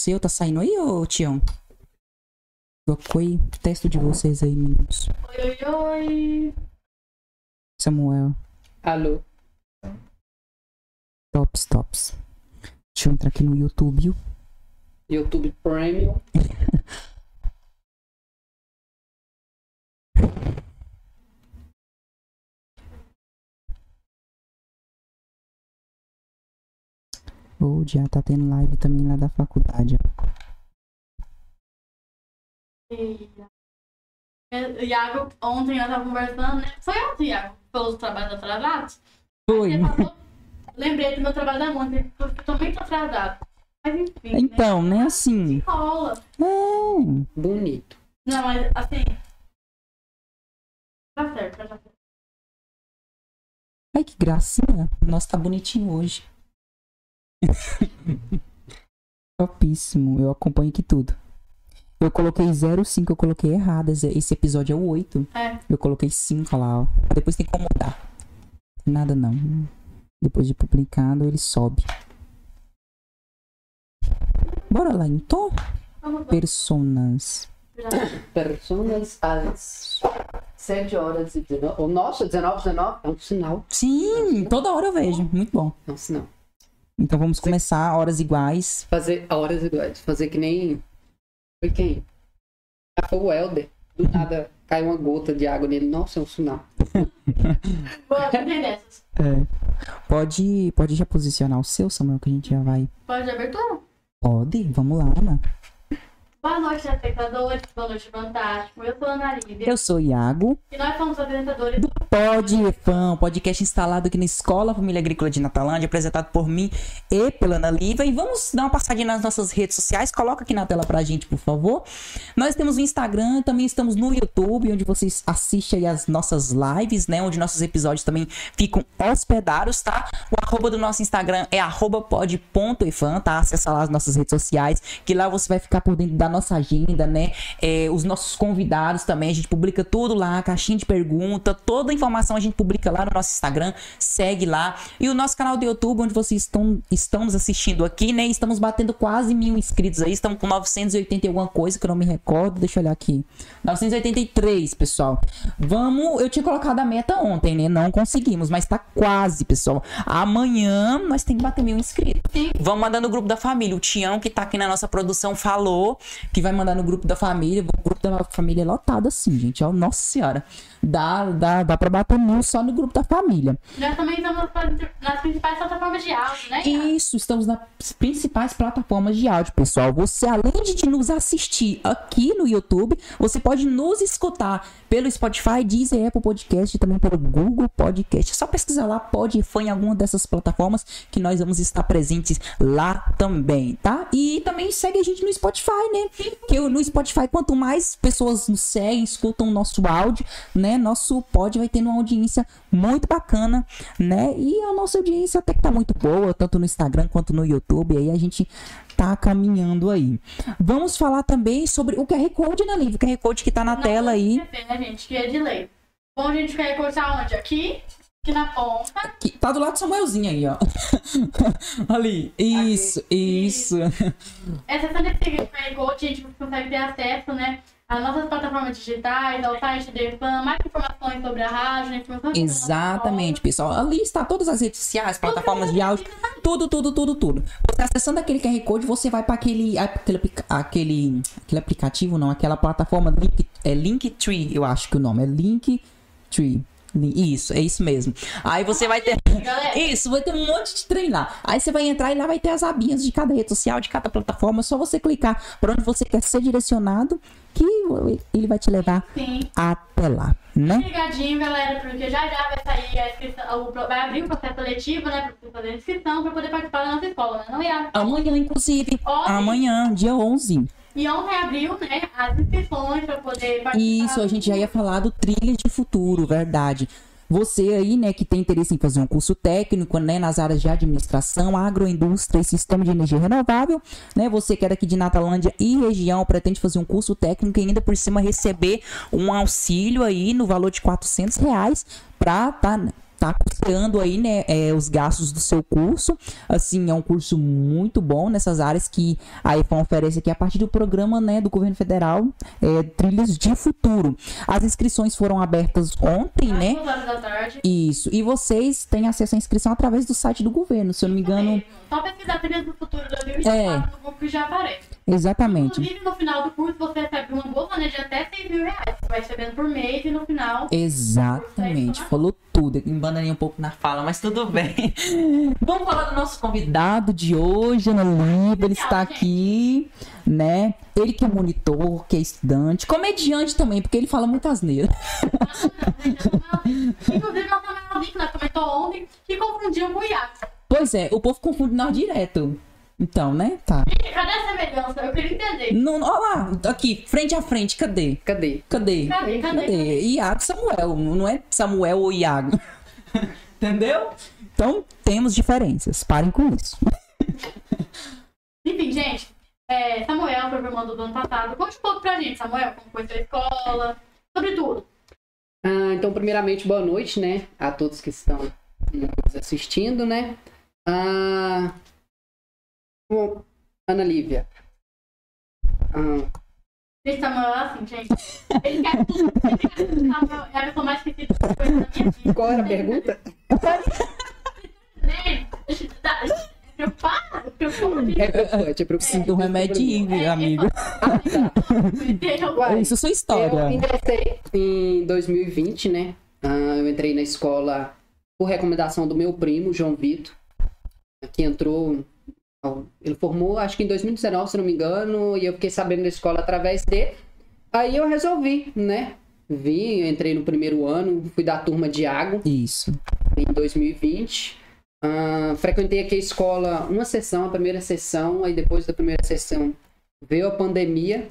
seu? Tá saindo aí, ô Tião? Trocou aí. Teste de vocês aí, meninos. Oi, oi, oi. Samuel. Alô? Tops, tops. Deixa eu entrar aqui no YouTube. YouTube Premium. Ô, já tá tendo live também lá da faculdade, ó. E- O Iago, ontem nós tava conversando, né? Foi ontem, Iago, pelos trabalhos atrasados. Foi. Falou, lembrei do meu trabalho da ontem, porque eu tô muito atrasado. Mas enfim, Então, né, né? assim. Rola. É. Bonito. Não, mas assim. Tá certo, tá certo. Ai, que gracinha. Nossa, tá bonitinho hoje. Topíssimo. Eu acompanho aqui tudo. Eu coloquei 05, eu coloquei errado. Esse episódio é o 8. É. Eu coloquei 5 lá, ó. Depois tem como mudar. Nada não. Depois de publicado, ele sobe. Bora lá, então. Vamos lá. Personas. Personas às 7 horas e 19. Oh, nossa, 19, 19 é um sinal. Sim, toda hora eu vejo. Muito bom. É um sinal. Então vamos começar horas iguais. Fazer horas iguais. Fazer que nem. Foi quem? Ah, foi o Helder. Do nada cai uma gota de água nele. Nossa, é um sinal. Dessas. Pode, pode já posicionar o seu, Samuel, que a gente já vai. Pode de abertura? Pode, vamos lá, Ana. Boa noite, espectadores. Boa noite, fantástico. Eu sou a Ana Lívia. Eu sou o Iago, E nós somos apresentadores do Pode Fã, podcast instalado aqui na Escola Família Agrícola de Natalândia, apresentado por mim e pela Ana Lívia. E vamos dar uma passadinha nas nossas redes sociais. Coloca aqui na tela pra gente, por favor. Nós temos o Instagram, também estamos no YouTube, onde vocês assistem aí as nossas lives, né? Onde nossos episódios também ficam hospedados, tá? O arroba do nosso Instagram é arroba pod.efan, tá? Acessa lá as nossas redes sociais, que lá você vai ficar por dentro da nossa agenda, né? É, os nossos convidados também, a gente publica tudo lá, caixinha de pergunta, toda a informação a gente publica lá no nosso Instagram, segue lá. E o nosso canal do YouTube, onde vocês estão, estão nos assistindo aqui, né? Estamos batendo quase mil inscritos aí, estamos com 980 e alguma coisa que eu não me recordo, deixa eu olhar aqui. 983, pessoal. Vamos, eu tinha colocado a meta ontem, né? Não conseguimos, mas tá quase, pessoal. Amanhã nós temos que bater mil inscritos. Sim. Vamos mandar no grupo da família. O Tião, que tá aqui na nossa produção, falou que vai mandar no grupo da família. O grupo da família é lotado assim, gente. Ó, nossa senhora. Dá, dá, dá pra bater mil só no grupo da família. Nós também estamos nas principais plataformas de áudio, né? Isso, estamos nas principais plataformas de áudio, pessoal. Você, além de nos assistir aqui no YouTube, você pode nos escutar pelo Spotify, Deezer, Apple Podcast e também pelo Google Podcast. É só pesquisar lá, pode foi em alguma dessas plataformas que nós vamos estar presentes lá também, tá? E também segue a gente no Spotify, né? Que no Spotify, quanto mais pessoas nos seguem, escutam o nosso áudio, né? Nosso pod vai tendo uma audiência muito bacana, né? E a nossa audiência até que tá muito boa, tanto no Instagram quanto no YouTube. Aí a gente tá caminhando aí. Vamos falar também sobre o QR Code, né, Lívia? O QR Code que tá na Não tela aí. esquecer, né, gente? Que é de lei. Bom, a gente quer cortar onde? Aqui, aqui na ponta. Que tá do lado do Samuelzinho aí, ó. Ali. Isso, isso. Essa é desse QR Code, a gente consegue ter acesso, né? Às nossas plataformas digitais, ao site da EFAM, mais informações sobre a rádio, informações Exatamente, pessoal. Ali está todas as redes sociais, plataformas de áudio, tudo, tudo, tudo, tudo. Você acessando aquele QR Code, você vai para aquele, aquele, aquele, aquele aplicativo, não, aquela plataforma Link, é Linktree, eu acho que o nome é Linktree. Isso, é isso mesmo. Aí você vai ter. Isso, vai ter um monte de lá. Aí você vai entrar e lá vai ter as abinhas de cada rede social, de cada plataforma. É só você clicar para onde você quer ser direcionado, que ele vai te levar sim. até lá, né? Ligadinho, galera, porque já já vai sair a inscrição, vai abrir o processo seletivo, né? Pra você fazer a inscrição pra poder participar da nossa escola, né? Não ia. Amanhã, inclusive. Amanhã, dia 11. E ontem abriu, né, as inscrições pra poder participar. Isso, a gente já ia falar do Trilha de Futuro, verdade. Você aí, né, que tem interesse em fazer um curso técnico, né, nas áreas de administração, agroindústria e sistema de energia renovável, né, você que é daqui de Natalândia e região, pretende fazer um curso técnico e ainda por cima receber um auxílio aí no valor de 400 reais pra tá tá custeando aí, né, é, os gastos do seu curso. Assim, é um curso muito bom nessas áreas que a IFAM oferece aqui a partir do programa, né, do governo federal, é, Trilhas de Futuro. As inscrições foram abertas ontem, né? Horas da tarde. Isso. E vocês têm acesso à inscrição através do site do governo, se eu não me engano. Só pesquisar Trilhas do Futuro 2024 É. no grupo que já aparece. Exatamente. Inclusive, no final do curso, você recebe uma bolsa né, de até 6 mil reais. Você vai recebendo por mês e no final. Exatamente, falou tudo. Embananei um pouco na fala, mas tudo bem. Vamos falar do nosso convidado de hoje, Ana Lívia. Ele está aqui, né? Ele que é monitor, que é estudante, comediante também, porque ele fala muita asneira. Inclusive, nossa que nós comentou ontem, que confundiu com o Iaco. Pois é, o povo confunde nós direto. Então, né? Tá. Cadê a semelhança? Eu queria entender. Não, ó lá, aqui, frente a frente, cadê? Cadê? Cadê? Cadê? Cadê? Iago Samuel, não é Samuel ou Iago. Entendeu? Então, temos diferenças. Parem com isso. Enfim, gente, é, Samuel foi formando do ano passado. Conte um pouco pra gente, Samuel, como foi sua escola, sobre tudo. Ah, então, primeiramente, boa noite, né? A todos que estão nos assistindo, né? Ah, Ana Lívia. Ah, Gente, Samuel é assim, gente. Ele quer tudo. Ele quer tudo. É a pessoa mais esquecida que foi na minha vida. qual era a pergunta? Tá- é preocupado, preocupado. É preocupante, é preocupante. Sinto um remedinho, É, amigo. Entendeu? Uai, Isso é sua Eu história. ingressei em 2020, né? Ah, eu entrei na escola por recomendação do meu primo, João Vitor, que entrou. Ele formou, acho que em 2019, se não me engano, e eu fiquei sabendo da escola através dele. Aí eu resolvi, né? Vim, entrei no primeiro ano, fui da turma de água Isso. em 2020. Ah, frequentei aqui a escola uma sessão, a primeira sessão, aí depois da primeira sessão veio a pandemia,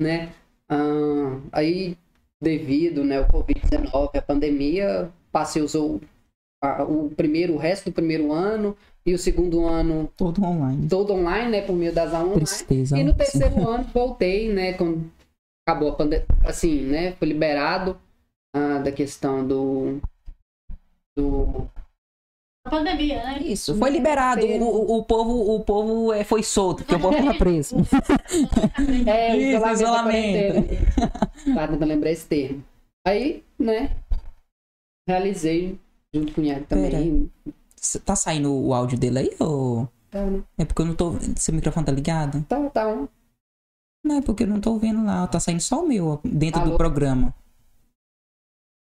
né? Ah, aí, devido né, ao Covid-19, a pandemia, passei os, o, primeiro, o resto do primeiro ano e o segundo ano Todo online. todo online, né? Por meio das aulas online. Tristeza. E no terceiro ano voltei, né? Quando acabou a pandemia, assim, né? Foi liberado ah, da questão do. do A pandemia, né? Isso, foi liberado. O, o, povo, o povo é, foi solto, porque o povo tava preso. é, o Isso, isolamento. isolamento. Tá tentando lembrar esse termo. Aí, né? Realizei junto com o Iago também. Cê- Tá saindo o áudio dele aí, ou... Tá, né? É porque eu não tô... Seu microfone tá ligado? tá, tá. um. Não, é porque eu não tô ouvindo lá. Tá saindo só o meu, dentro do Alô? programa.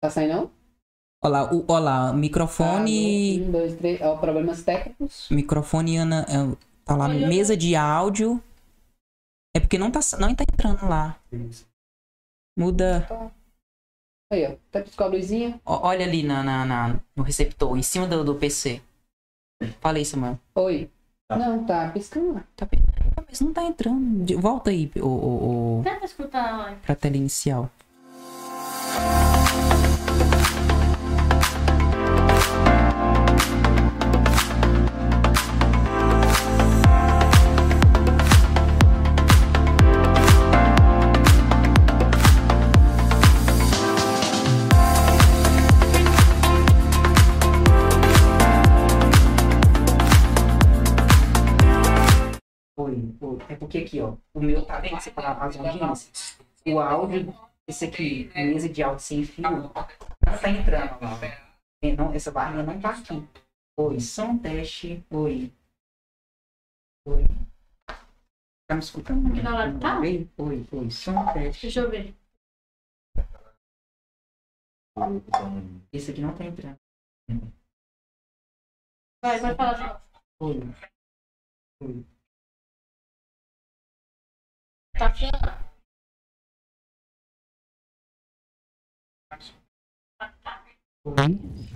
Tá saindo não? Olha lá, o, olha lá, microfone... Tá, um, dois, três. Ó, problemas técnicos. Microfone Ana. é, Tá lá, Olha, mesa de áudio. É porque não tá, não tá entrando lá. Muda. Aí, ó. Tá piscando a luzinha. Ó, Olha ali na, na, na- no receptor, em cima do, do PC. Falei, Samuel. Oi. Não, tá piscando lá. Tá, pe- Ah, mas não tá entrando. De- Volta aí, o, o, o, Tenta escutar a live. pra tela inicial. Oi, oi. É porque aqui, ó. O meu tá vendo? Você fala as audiências. O áudio, esse aqui, mesa de áudio sem fio, não tá entrando lá. É, Não, essa barrinha não tá aqui. Oi, som teste. Oi. Oi. Tá me escutando? Aqui na live tá? Oi, oi, oi. Som teste. Deixa eu ver. Esse aqui não tá entrando. Vai, vai falar de novo. Oi. Oi. Tá. Oi.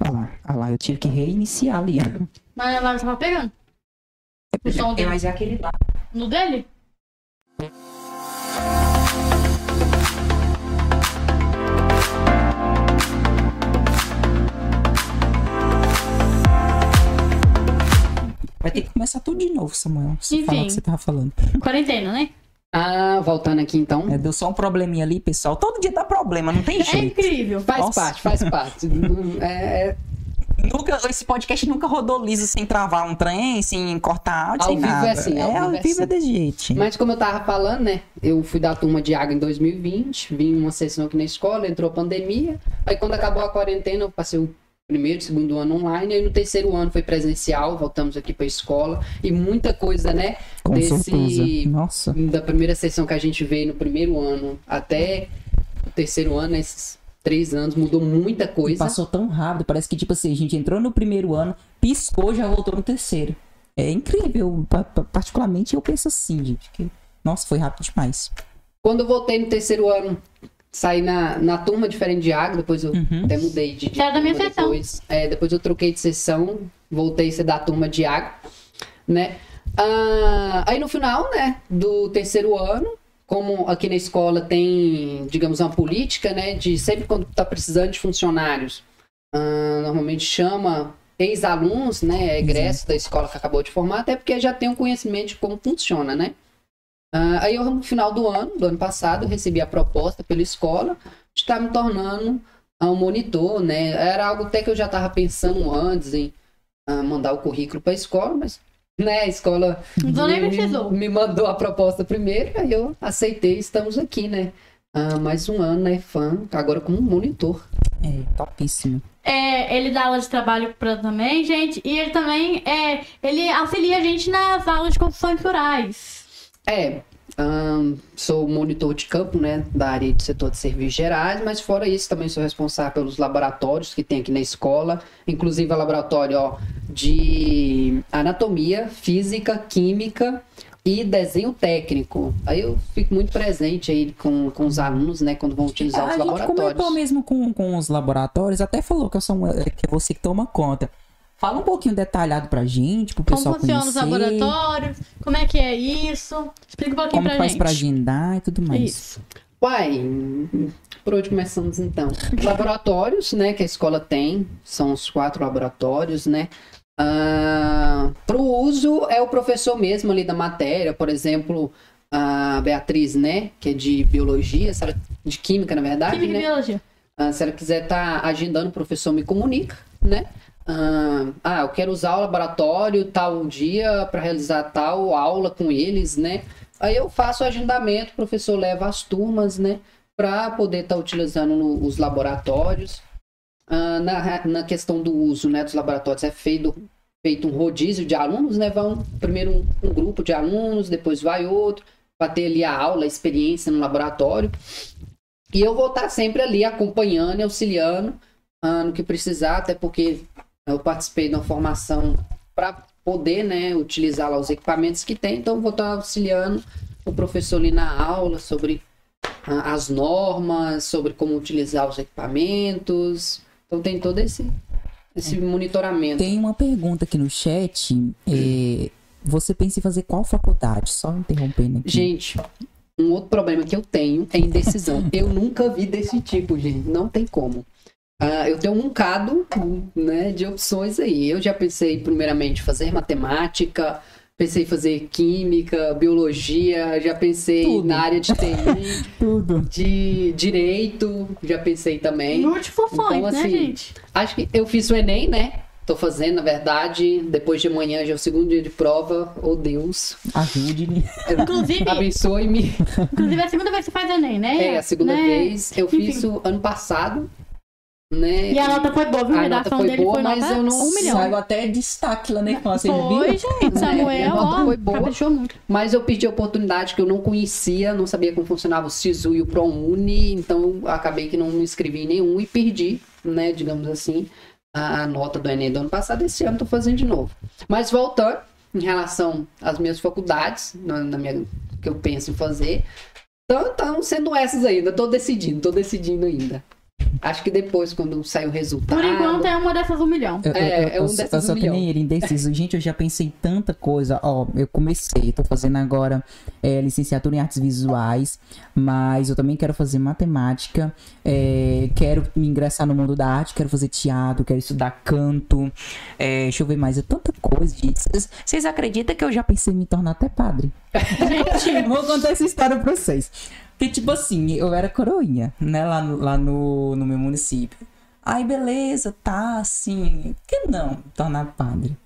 Olha lá, olha lá, eu tive que reiniciar ali. Mas a live tava pegando. O som É, dele. mas é aquele lá. No dele? Vai ter que começar tudo de novo, Samuel. Você Enfim. o que você tava falando. Quarentena, né? Ah, voltando aqui então. É, deu só um probleminha ali, pessoal. Todo dia dá problema, não tem É jeito. incrível. Faz Nossa. parte, faz parte. É, é- Nunca, esse podcast nunca rodou liso sem travar um trem, sem cortar áudio, Ao sem vivo é nada. assim, ao é, ao vivo é vivo é assim. desse jeito. Mas como eu tava falando, né? Eu fui da turma de água em 2020, vim uma sessão aqui na escola, entrou a pandemia. Aí quando acabou a quarentena, eu passei o primeiro, segundo ano online, aí no terceiro ano foi presencial, voltamos aqui pra escola. E muita coisa, né? Com desse- certeza. Nossa. Da primeira sessão que a gente veio no primeiro ano até o terceiro ano, esses três anos, mudou muita coisa. Passou tão rápido, parece que, tipo assim, a gente entrou no primeiro ano, piscou, já voltou no terceiro. É incrível. Pa- pa- Particularmente eu penso assim, gente. Que... Nossa, foi rápido demais. Quando eu voltei no terceiro ano, saí na, na turma diferente de água, depois eu Uhum. até mudei de, de Era da minha sessão. depois. É, depois eu troquei de sessão, voltei a ser da turma de água, né? Ah, aí no final, né, do terceiro ano, como aqui na escola tem, digamos, uma política, né, de sempre quando tá precisando de funcionários, ah, normalmente chama ex-alunos, né, egressos da escola que acabou de formar, até porque já tem um conhecimento de como funciona, né? Ah, aí eu, no final do ano, do ano passado, eu recebi a proposta pela escola de estar me tornando ah, um monitor, né? Era algo até que eu já estava pensando antes em ah, mandar o currículo para a escola, mas né, a escola me, precisou. me mandou a proposta primeiro, aí eu aceitei, estamos aqui, né? Ah, mais um ano, né, fã, agora como monitor. É, topíssimo. É, ele dá aula de trabalho pra também, gente. E ele também é, ele auxilia a gente nas aulas de construções rurais. É, ahn, sou monitor de campo, né, da área de setor de serviços gerais, mas fora isso também sou responsável pelos laboratórios que tem aqui na escola, inclusive o laboratório ó, de anatomia, física, química e desenho técnico. Aí eu fico muito presente aí com, com os alunos, né, quando vão utilizar a os gente comentou laboratórios. mesmo com, com os laboratórios, até falou que, eu sou, um- que é você que toma conta. Fala um pouquinho detalhado pra gente, pro Como pessoal funcionam os conhecer. laboratórios, como é que é isso. Explica um pouquinho Como pra faz gente. pra agendar e tudo mais. Isso. Uai, por onde começamos então? Laboratórios, né, que a escola tem, são os quatro laboratórios, né? para o uso é o professor mesmo ali da matéria, por exemplo, a Beatriz, né, que é de biologia, se ela- de química, na verdade, Química e né? biologia. Ah, se ela quiser estar agendando, o professor me comunica, né? Ah, ah, eu quero usar o laboratório tal dia para realizar tal aula com eles, né? Aí eu faço o agendamento, o professor leva as turmas, né? Para poder estar utilizando no- os laboratórios. Ah, na, na questão do uso né, dos laboratórios, é feito, feito um rodízio de alunos, né? Vão primeiro um, um grupo de alunos, depois vai outro, para ter ali a aula, a experiência no laboratório. E eu vou estar sempre ali acompanhando auxiliando ah, no que precisar, até porque eu participei de uma formação para poder né, utilizar lá os equipamentos que tem, então vou estar auxiliando o professor ali na aula sobre as normas, sobre como utilizar os equipamentos. Então tem todo esse, esse monitoramento. Tem uma pergunta aqui no chat. é, você pensa em fazer qual faculdade? Só interrompendo aqui. Gente, um outro problema que eu tenho é indecisão. eu nunca vi desse tipo, gente. Não tem como. Ah, eu tenho um bocado né, de opções aí. Eu já pensei, primeiramente, fazer matemática, pensei em fazer química, biologia, já pensei Tudo. na área de TI, Tudo. de direito, já pensei também. Multifunções, Então, né, assim, gente? Acho que eu fiz o Enem, né? Tô fazendo, na verdade. Depois de amanhã já é o segundo dia de prova. Oh, Deus. Ajude-me. Inclusive, Abençoe-me. inclusive é a segunda vez que você faz Enem, né? É, a segunda Né? vez. Eu fiz Enfim. o ano passado, né? E a nota foi boa, viu? A A nota foi dele boa, foi mas eu não- um milhão. Até destaque lá na infância, Foi, gente. Samuel, A nota ó, foi boa. muito. Mas eu perdi a oportunidade que eu não conhecia, não sabia como funcionava o SISU e o ProUni, então acabei que não me inscrevi em nenhum e perdi, né, digamos assim, a a nota do Enem do ano passado. Esse ano tô fazendo de novo. Mas voltando, em relação às minhas faculdades, na, na minha, que eu penso em fazer, estão sendo essas ainda. Tô decidindo, tô decidindo ainda. Acho que depois, quando sair o resultado. Por enquanto é uma dessas um milhão. Eu, eu- É, eu- é um eu- dessas eu só um que milhão. nem ele, indeciso. Gente, eu já pensei em tanta coisa. Ó, eu comecei, tô fazendo agora é, licenciatura em artes visuais, mas eu também quero fazer matemática, é, quero me ingressar no mundo da arte, quero fazer teatro, quero estudar canto. é, deixa eu ver mais, é tanta coisa, gente. Vocês- Vocês acreditam que eu já pensei em me tornar até padre? Gente, vou contar essa história pra vocês. Porque, tipo assim, eu era coroinha, né, lá no, lá no, no meu município. Aí beleza, tá assim. Por que não tornar padre?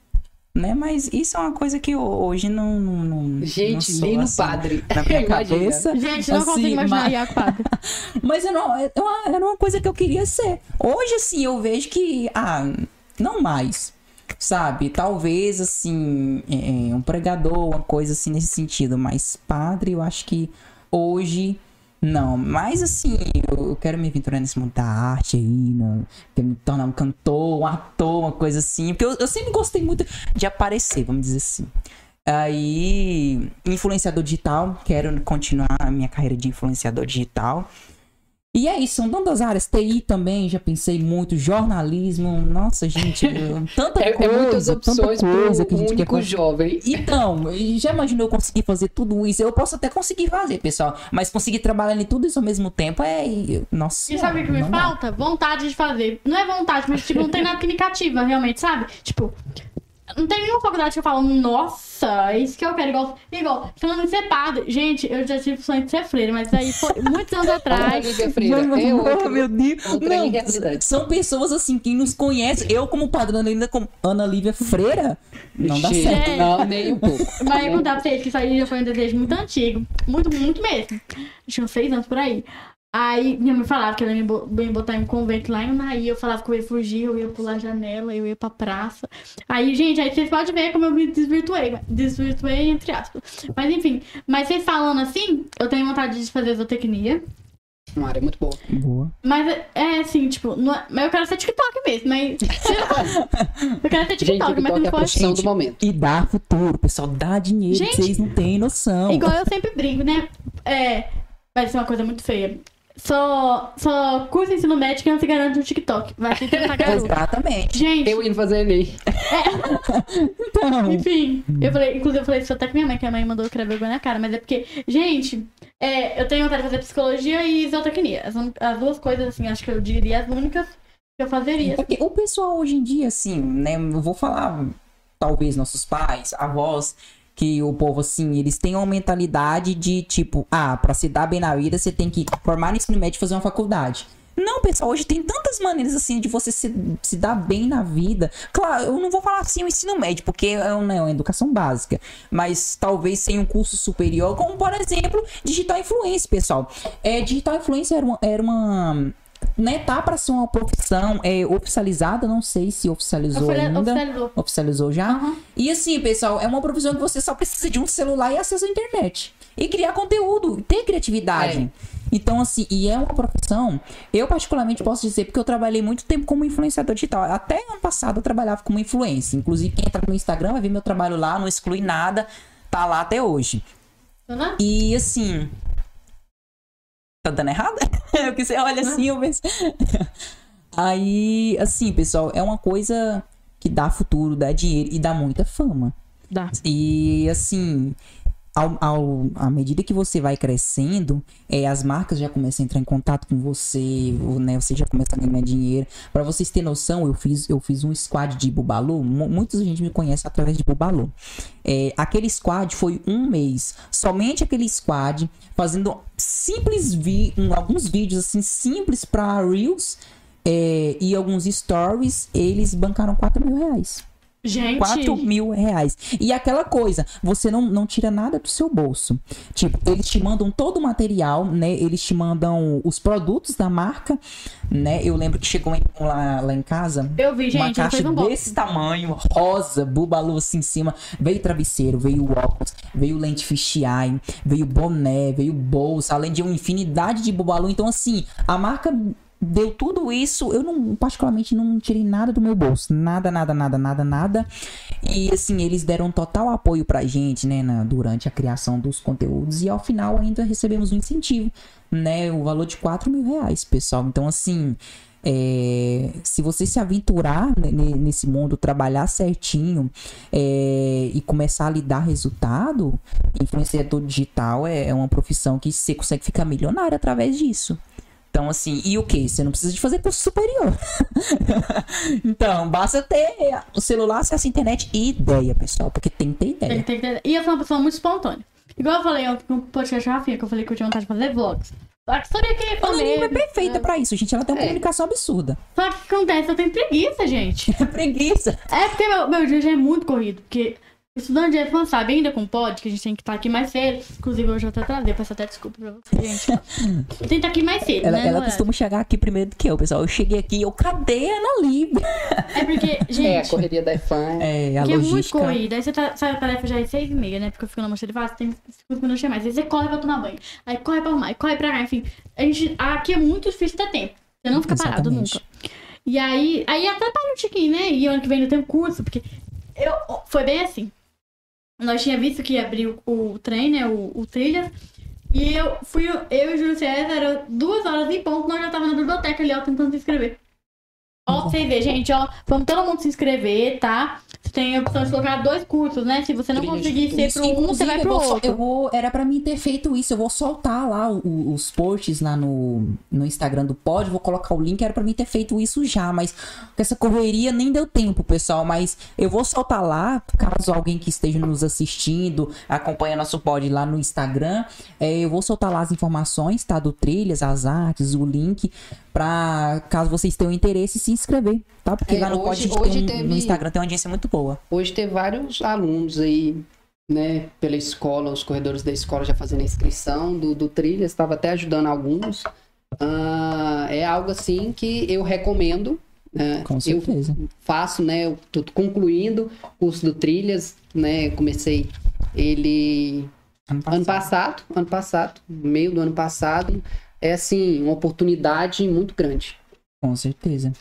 Né? Mas isso é uma coisa que hoje não. não, não Gente, não nem no assim, padre. Na minha cabeça. Gente, não assim, consigo imaginar mas- Iago padre. Mas eu não, era uma, era uma coisa que eu queria ser. Hoje, assim, eu vejo que. Ah, não mais. Sabe? Talvez, assim, é, um pregador, uma coisa assim nesse sentido. Mas padre, eu acho que hoje. Não, mas assim, eu quero me aventurar nesse mundo da arte aí, né? quero me tornar um cantor, um ator, uma coisa assim. Porque eu, eu sempre gostei muito de aparecer, vamos dizer assim. Aí, influenciador digital, quero continuar a minha carreira de influenciador digital. E é isso, são tantas áreas. TI também, já pensei muito. Jornalismo, nossa, gente, eu- tanta É, é coisa. muitas tanta opções coisa para que a gente quer único fazer. jovem. Então, já imaginou eu conseguir fazer tudo isso? Eu posso até conseguir fazer, pessoal. Mas conseguir trabalhar em tudo isso ao mesmo tempo é. Nossa. E sabe o que me não dá. falta? Vontade de fazer. Não é vontade, mas tipo, não tem nada que me cativa, realmente, sabe? Tipo, não tem nenhuma faculdade que eu falo, nossa, isso que eu quero. Igual, igual falando de ser padre. Gente, eu já tive sonho de ser freira, mas aí foi muitos anos atrás. Lívia Freira. É oh, outro, meu Deus. Não, são pessoas assim que nos conhecem. Eu, como padrão, ainda como Ana Lívia Freira, não dá Gente, certo. Não, nem um pouco. Mas eu contar pra vocês que isso aí já foi um desejo muito antigo. Muito, muito mesmo. Tinha uns seis anos por aí. Aí minha mãe falava que ela ia me bo- me botar em um convento lá em Unaí. Eu falava que eu ia fugir, eu ia pular a janela, eu ia pra praça. Aí, gente, aí vocês podem ver como eu me desvirtuei. Desvirtuei, entre aspas. Mas enfim, mas vocês falando assim, eu tenho vontade de fazer zootecnia. Uma área muito boa. Boa. Mas é- é assim, tipo, não é- mas eu quero ser TikTok mesmo, mas. eu quero ser Gente, TikTok, mas TikTok é não a for profissão Gente, do momento. E dá futuro, pessoal. Dá dinheiro, Gente, vocês não têm noção. Igual eu sempre brinco, né? É. Vai ser uma coisa muito feia. Só, só curso ensino médio que não se garante no TikTok. Vai ser 30 garoto. Exatamente. Gente, Eu indo fazer Enem. Então, enfim. Eu falei, inclusive eu falei isso até com minha mãe, que a mãe mandou eu vergonha na cara. Mas é porque, gente, é, eu tenho vontade de fazer psicologia e zootecnia. As, as duas coisas, assim, acho que eu diria as únicas que eu fazeria. Porque o pessoal hoje em dia, assim, né? Eu vou falar, talvez nossos pais, avós, que o povo, assim, eles têm uma mentalidade de tipo, ah, pra se dar bem na vida, você tem que formar no ensino médio e fazer uma faculdade. Não, pessoal, hoje tem tantas maneiras assim de você se, se dar bem na vida. Claro, eu não vou falar assim o ensino médio, porque é uma, é uma educação básica. Mas talvez sem um curso superior, como por exemplo, digital influência, pessoal. É, digital influência era uma. Era uma né, tá para ser uma profissão é, oficializada, não sei se oficializou Oficiali- ainda. oficializou. Oficializou já? Aham. E assim, pessoal, é uma profissão que você só precisa de um celular e acesso à internet. E criar conteúdo, ter criatividade. Então, assim, e é uma profissão, eu particularmente posso dizer, porque eu trabalhei muito tempo como influenciador digital. Até ano passado eu trabalhava como influencer. Inclusive, quem entra no Instagram vai ver meu trabalho lá, não exclui nada, tá lá até hoje. Vendo? E assim. Tá dando errado? Porque você olha assim, eu penso. Aí, assim, pessoal, é uma coisa que dá futuro, dá dinheiro e dá muita fama. Dá. E assim, ao, ao, à medida que você vai crescendo, é, as marcas já começam a entrar em contato com você, né, você já começa a ganhar dinheiro. Pra vocês terem noção, eu fiz, eu fiz um squad de Bubalu, mu- muita gente me conhece através de Bubalu. É, aquele squad foi um mês, somente aquele squad, fazendo simples vi alguns vídeos assim simples pra Reels é, e alguns stories, eles bancaram 4 mil reais. Gente. 4 mil reais. E aquela coisa, você não, não tira nada do seu bolso. Tipo, eles te mandam todo o material, né? Eles te mandam os produtos da marca, né? Eu lembro que chegou em- lá, lá em casa. Eu vi, uma gente, ele caixa um desse tamanho, rosa, bubalu assim em cima. Veio travesseiro, veio óculos, veio lente fisheye, veio boné, veio bolsa, além de uma infinidade de bubalu. Então, assim, a marca deu tudo isso. Eu não, particularmente, não tirei nada do meu bolso. Nada, nada, nada, nada, nada. E, assim, eles deram total apoio pra gente, né, na- durante a criação dos conteúdos. E ao final ainda recebemos um incentivo, né? O valor de 4 mil reais, pessoal. Então, assim. É, se você se aventurar ne- nesse mundo, trabalhar certinho é, e começar a lhe dar resultado, influenciador digital é, é uma profissão que você consegue ficar milionário através disso. Então, assim, e o que? Você não precisa de fazer curso superior. então, basta ter o celular, acesso à internet e ideia, pessoal, porque tem que ter ideia. tem que ter... E eu sou uma pessoa muito espontânea. Igual eu falei ontem no podcast Rafinha, que eu falei que eu tinha vontade de fazer vlogs. Só que sabia que ia A é perfeita pra isso, gente. Ela tem uma É. comunicação absurda. Só que o que acontece? Eu tenho preguiça, gente. Preguiça. É porque meu, meu dia já é muito corrido. Porque estudando de sabe, ainda com pod, que a gente tem que estar aqui mais cedo. Inclusive, hoje eu até atrasei, peço até desculpa pra você, gente. Tem que estar aqui mais cedo, Ela, né? ela costuma chegar aqui primeiro do que eu, pessoal. Eu cheguei aqui, eu cadê a Ana horário. É porque, É, a gente, correria da IFAM. É, a porque é muito logística. corrida. Aí você tá, sai a tarefa já é seis e meia, né? Porque eu fico na mancha de vaso, tem cinco minutos mais. Aí você corre pra tomar banho. Aí corre pra arrumar, aí corre pra cá, enfim. A gente, aqui é muito difícil ter tempo. Você não fica parado Exatamente. nunca. E aí, aí atrapalha um tiquinho, né? E ano que vem eu tenho curso, porque eu, foi bem assim. Nós tinha visto que ia abrir o, trem, né? O, o trilha. E eu fui, eu e o Júlio César, duas horas em ponto, nós já tava na biblioteca ali, ó, tentando se inscrever. Ó, pra vocês verem, gente, ó, vamos todo mundo se inscrever, tá? Você tem a opção de colocar dois cursos, né? Se você não Trilha conseguir ser Isso, pro um, você vai eu pro vou sol- outro. Eu vou, era pra mim ter feito isso. Eu vou soltar lá o- os posts lá no, no Instagram do Pod. Vou colocar o link. Era pra mim ter feito isso já. Mas com essa correria nem deu tempo, pessoal. Mas eu vou soltar lá. Caso alguém que esteja nos assistindo, acompanha nosso pod lá no Instagram. é, eu vou soltar lá as informações, tá? Do Trilhas, as artes, o link. Pra caso vocês tenham interesse, se inscrever, tá? Porque É, lá no pod hoje- gente hoje tem teve- no Instagram tem uma audiência muito boa. Hoje tem vários alunos aí, né, pela escola, os corredores da escola já fazendo a inscrição do, do Trilhas, estava até ajudando alguns. Ah, é algo assim que eu recomendo. né? Com eu certeza. faço, né? Eu tô concluindo o curso do Trilhas, né? Eu comecei ele ano passado, ano passado, meio do ano passado. É assim, uma oportunidade muito grande. Com certeza.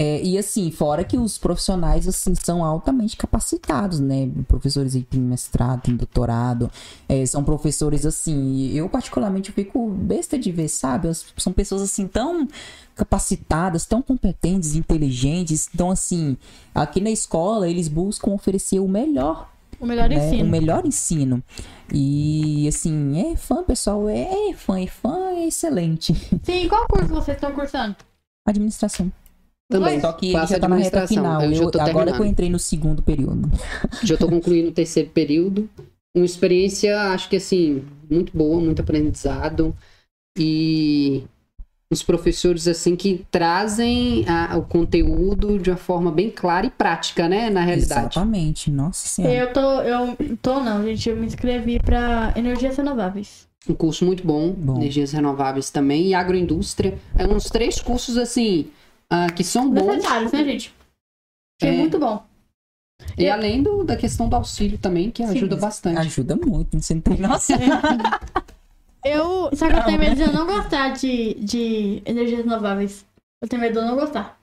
É, e assim, fora que os profissionais assim são altamente capacitados, né? Professores aí têm mestrado, têm doutorado, é, são professores assim. Eu particularmente fico besta de ver, sabe? São pessoas assim tão capacitadas, tão competentes, inteligentes. Então assim, aqui na escola eles buscam oferecer o melhor O melhor né, ensino. o melhor ensino. E assim, é fã, pessoal, é, é fã, é fã, é excelente. Sim, qual curso vocês estão cursando? Administração. Também. Só que já tá na reta final. eu Eu- tô agora que eu terminando. entrei no segundo período. Já estou concluindo o terceiro período. Uma experiência, acho que assim, muito boa, muito aprendizado. E os professores, assim, que trazem a- o conteúdo de uma forma bem clara e prática, né? Na realidade. Exatamente. Nossa senhora. Eu tô, eu tô não, gente, eu me inscrevi pra energias renováveis. Um curso muito bom, Bom. energias renováveis também, e agroindústria. É uns três cursos, assim, ah, que são bons. Necessários, né, gente? Achei É. muito bom. E além do, da questão do auxílio também, que ajuda bastante. Ajuda muito. Você não tem noção. Eu. Só que eu tenho medo de eu não gostar de, de energias renováveis. Eu tenho medo de eu não gostar.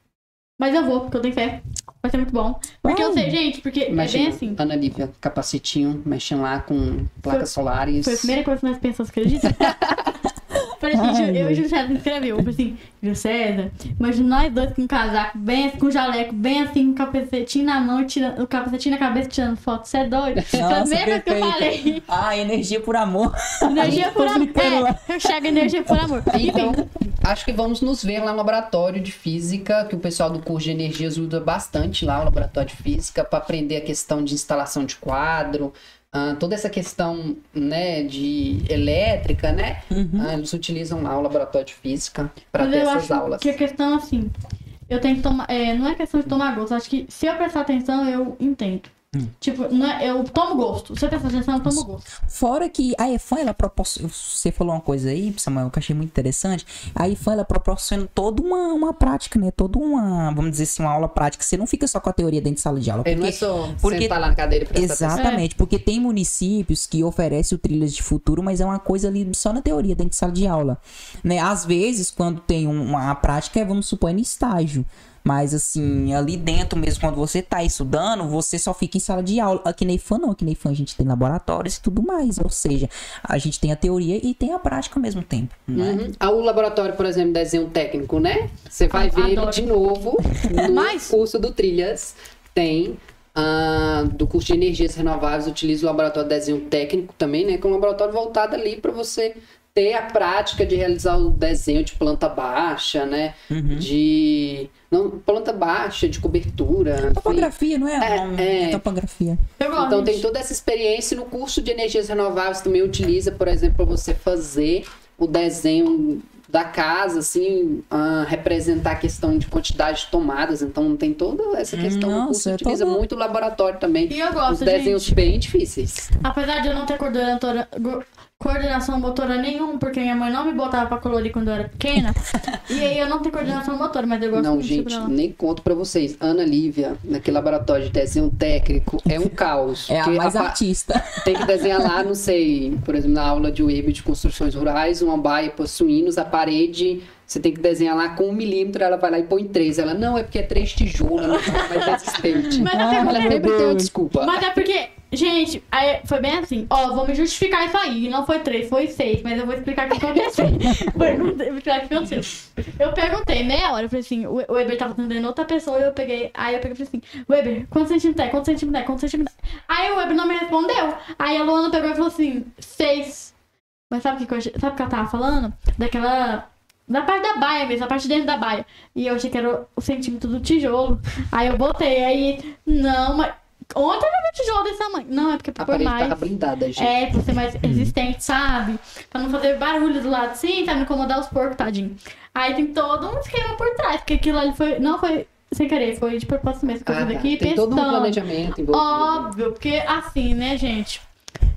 Mas eu vou, porque eu tenho fé. Vai ser muito bom. Porque eu sei, gente, porque Mexe, é bem assim. Ana Lívia, capacitinho, mexendo lá com placas solares. Foi a primeira coisa que nós pensamos, acredita? Assim, Ai, eu e o meu. Júlio César me escreveu. Eu falei assim, Júlio César, imagina nós dois com um casaco, bem assim, com jaleco, bem assim, com o capacetinho na mão, tirando, o capacetinho na cabeça, tirando foto. Você é doido? Foi a que eu falei. Ah, energia por amor. Energia por amor. É, eu chego energia por amor. Então, acho que vamos nos ver lá no laboratório de física, que o pessoal do curso de energias usa bastante lá, o laboratório de física, para aprender a questão de instalação de quadro, ah, toda essa questão, né, de elétrica, né? Uhum. Ah, eles utilizam lá o laboratório de física para ter essas aulas. que a questão assim, eu tenho que tomar. É, não é questão de tomar gosto, acho que se eu prestar atenção, eu entendo. Hum. Tipo, não é, eu tomo gosto. Se eu prestar atenção, eu tomo gosto. Fora que a EFAN, ela proporciona. Você falou uma coisa aí, Samuel, que eu achei muito interessante. A EFAN, ela proporciona toda uma, uma prática, né? Toda uma, vamos dizer assim, uma aula prática. Você não fica só com a teoria dentro de sala de aula. É, não é Porque só porque- sentar lá na cadeira e. Exatamente, porque tem municípios que oferecem o Trilhas de Futuro, mas é uma coisa ali só na teoria, dentro de sala de aula. Né? Às vezes, quando tem um- uma prática, é, vamos supor, é no estágio. Mas assim, ali dentro mesmo, quando você tá estudando, você só fica em sala de aula. Aqui na IFAN não, aqui na IFAN a gente tem laboratórios e tudo mais. Ou seja, a gente tem a teoria e tem a prática ao mesmo tempo. Né? Uhum. Ah, O laboratório, por exemplo, de desenho técnico, né? Você vai ver ele de novo no Mas- curso do Trilhas. Tem ah, do curso de energias renováveis, utiliza o laboratório de desenho técnico também, né? Que é um laboratório voltado ali para você ter a prática de realizar o desenho de planta baixa, né? Uhum. De. Não, planta baixa, de cobertura. Topografia, não é? É, o nome? é. É topografia. Eu gosto. Então tem toda essa experiência no curso de energias renováveis também utiliza, por exemplo, para você fazer o desenho da casa, assim, ah, representar a questão de quantidade de tomadas. Então tem toda essa questão. o curso Nossa, é utiliza todo- muito laboratório também. E eu Os gosto, desenhos gente. bem difíceis. Apesar de eu não ter coordenadora, coordenação motora nenhuma, porque minha mãe não me botava pra colorir quando eu era pequena. e aí eu não tenho coordenação motora, mas eu gosto Não, muito gente, nem conto pra vocês. Ana Lívia, naquele laboratório de desenho técnico, é um caos. É a mais pa- artista. Tem que desenhar lá, não sei, por exemplo, na aula de web de construções rurais, uma baia para suínos, a parede, você tem que desenhar lá com um milímetro, ela vai lá e põe três. Ela, não, é porque é três tijolos, não é mais resistente. Mas Ela porque- sempre tem uma desculpa. Mas é porque, gente, aí foi bem assim, ó, vou me justificar isso aí. Não foi três, foi seis, mas eu vou explicar o que aconteceu. Vou explicar o que aconteceu. Eu perguntei meia hora, eu falei assim, o Weber tava atendendo outra pessoa e eu peguei. Aí eu peguei e falei assim, Weber, quantos centímetros é? Quantos centímetros é? Quantos centímetros é? Aí o Weber não me respondeu. Aí a Luana pegou e falou assim, seis. Mas sabe o que, eu achei? Sabe o que ela tava falando? Daquela. Da parte da baia mesmo, a parte de dentro da baia. E eu achei que era o centímetro do tijolo. Aí eu botei, aí. Não, mas. Ontem eu vi tijolo desse tamanho. Não, é porque por parede mais. blindada, gente. É, pra ser mais resistente, sabe? Pra não fazer barulho do lado assim, pra não incomodar os porcos, tadinho. Aí tem todo um esquema por trás, porque aquilo ali foi. Não foi sem querer, foi de propósito mesmo que eu Ah, fiz tá. aqui, Tem todo um planejamento envolvido. Óbvio, porque assim, né, gente?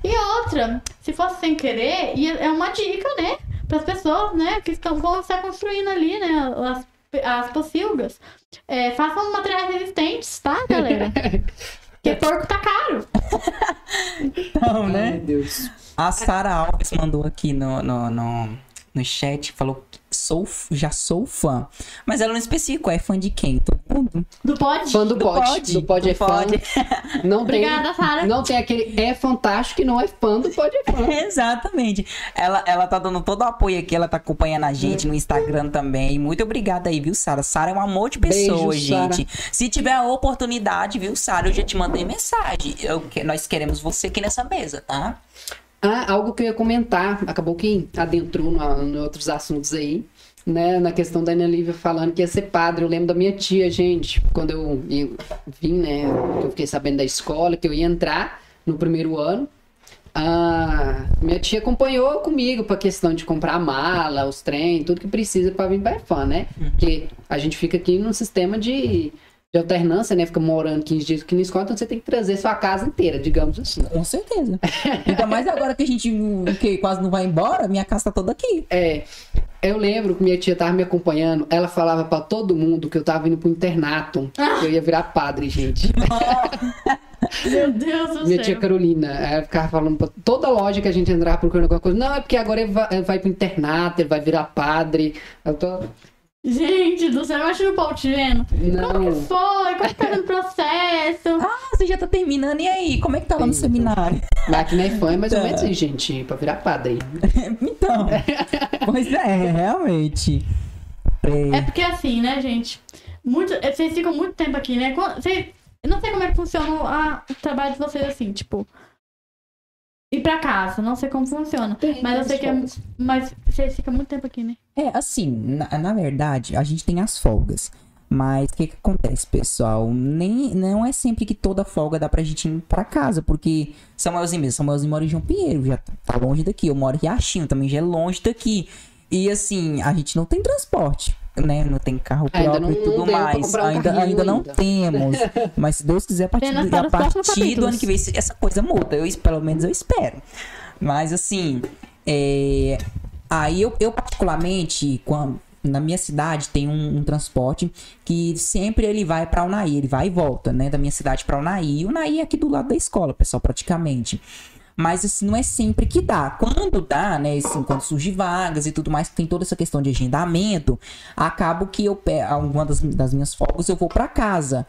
E outra, se fosse sem querer, ia- é uma dica, né? Para as pessoas, né, que estão vão estar construindo ali, né, as, as pocilgas. É, façam materiais resistentes, tá, galera? Porque porco tá caro. Então, né? meu Deus. A Sara Alves mandou aqui no, no, no, no chat, falou que sou, já sou fã. Mas ela não especificou, é fã de quem? Todo mundo? Do pod? Fã do Do pod. pod. Do pod é Do fã. pod. Não Obrigada, tem, Sara. Não tem aquele é fantástico e não é fã do pod é fã. Exatamente. Ela, ela tá dando todo o apoio aqui, ela tá acompanhando a gente no Instagram também. Muito obrigada aí, viu, Sara? Sara é um amor de pessoa, Beijo, gente. Se tiver a oportunidade, viu, Sara, eu já te mandei mensagem. Eu, que- nós queremos você aqui nessa mesa, tá? Ah, algo que eu ia comentar, acabou que adentrou na- em outros assuntos aí, né? Na questão da Ana Lívia falando que ia ser padre. Eu lembro da minha tia, gente, quando eu, eu vim, né? Eu fiquei sabendo da escola, que eu ia entrar no primeiro ano. Ah, minha tia acompanhou comigo pra questão de comprar a mala, os trem, tudo que precisa pra vir pra fã, né? Porque a gente fica aqui num sistema de, de alternância, né? Fica morando 15 dias aqui na escola, então você tem que trazer sua casa inteira, digamos assim. Com certeza. Ainda mais agora que a gente que quase não vai embora, minha casa tá toda aqui. É, eu lembro que minha tia tava me acompanhando, ela falava pra todo mundo que eu tava indo pro internato, que eu ia virar padre, gente. Meu Deus do minha céu. tia Carolina, ela ficava falando pra toda loja que a gente entrava procurando alguma coisa, não, é porque agora ele vai, ele vai pro internato, ele vai virar padre. Eu tô, Gente do céu, imagina o Paul te vendo. Como que foi? Como que tá no processo? Ah, você já tá terminando, e aí? Como é que tá lá no seminário? máquina é fã, é mais ou Tá. menos gente, pra virar padre. Então, pois é, realmente. É porque assim, né, gente? Muito, vocês ficam muito tempo aqui, né? Vocês, eu não sei como é que funciona a- o trabalho de vocês assim, tipo. Ir pra casa, não sei como funciona. Mas eu sei que é. Mas vocês ficam muito tempo aqui, né? É, assim, na, na verdade, a gente tem as folgas. Mas o que, que acontece, pessoal? Nem, não é sempre que toda folga dá pra gente ir pra casa, porque Samuelzinho mesmo, Samuelzinho mora em João Pinheiro, já tá longe daqui. Eu moro em Riachinho, também já é longe daqui. E assim, a gente não tem transporte, né? Não tem carro Ainda próprio não- e tudo mais. um ainda, ainda não ainda. temos. Mas se Deus quiser, a partir, do- para a partir do ano que vem, essa coisa muda. Eu, pelo menos eu espero. Mas assim, é, aí eu, eu particularmente, quando, na minha cidade tem um, um transporte que sempre ele vai pra Unaí, ele vai e volta, né, da minha cidade pra Unaí. E Unaí é aqui do lado da escola, pessoal, praticamente. Mas assim, não é sempre que dá. Quando dá, né, assim, quando surge vagas e tudo mais, tem toda essa questão de agendamento, acabo que eu pego, alguma das, das minhas folgas eu vou pra casa.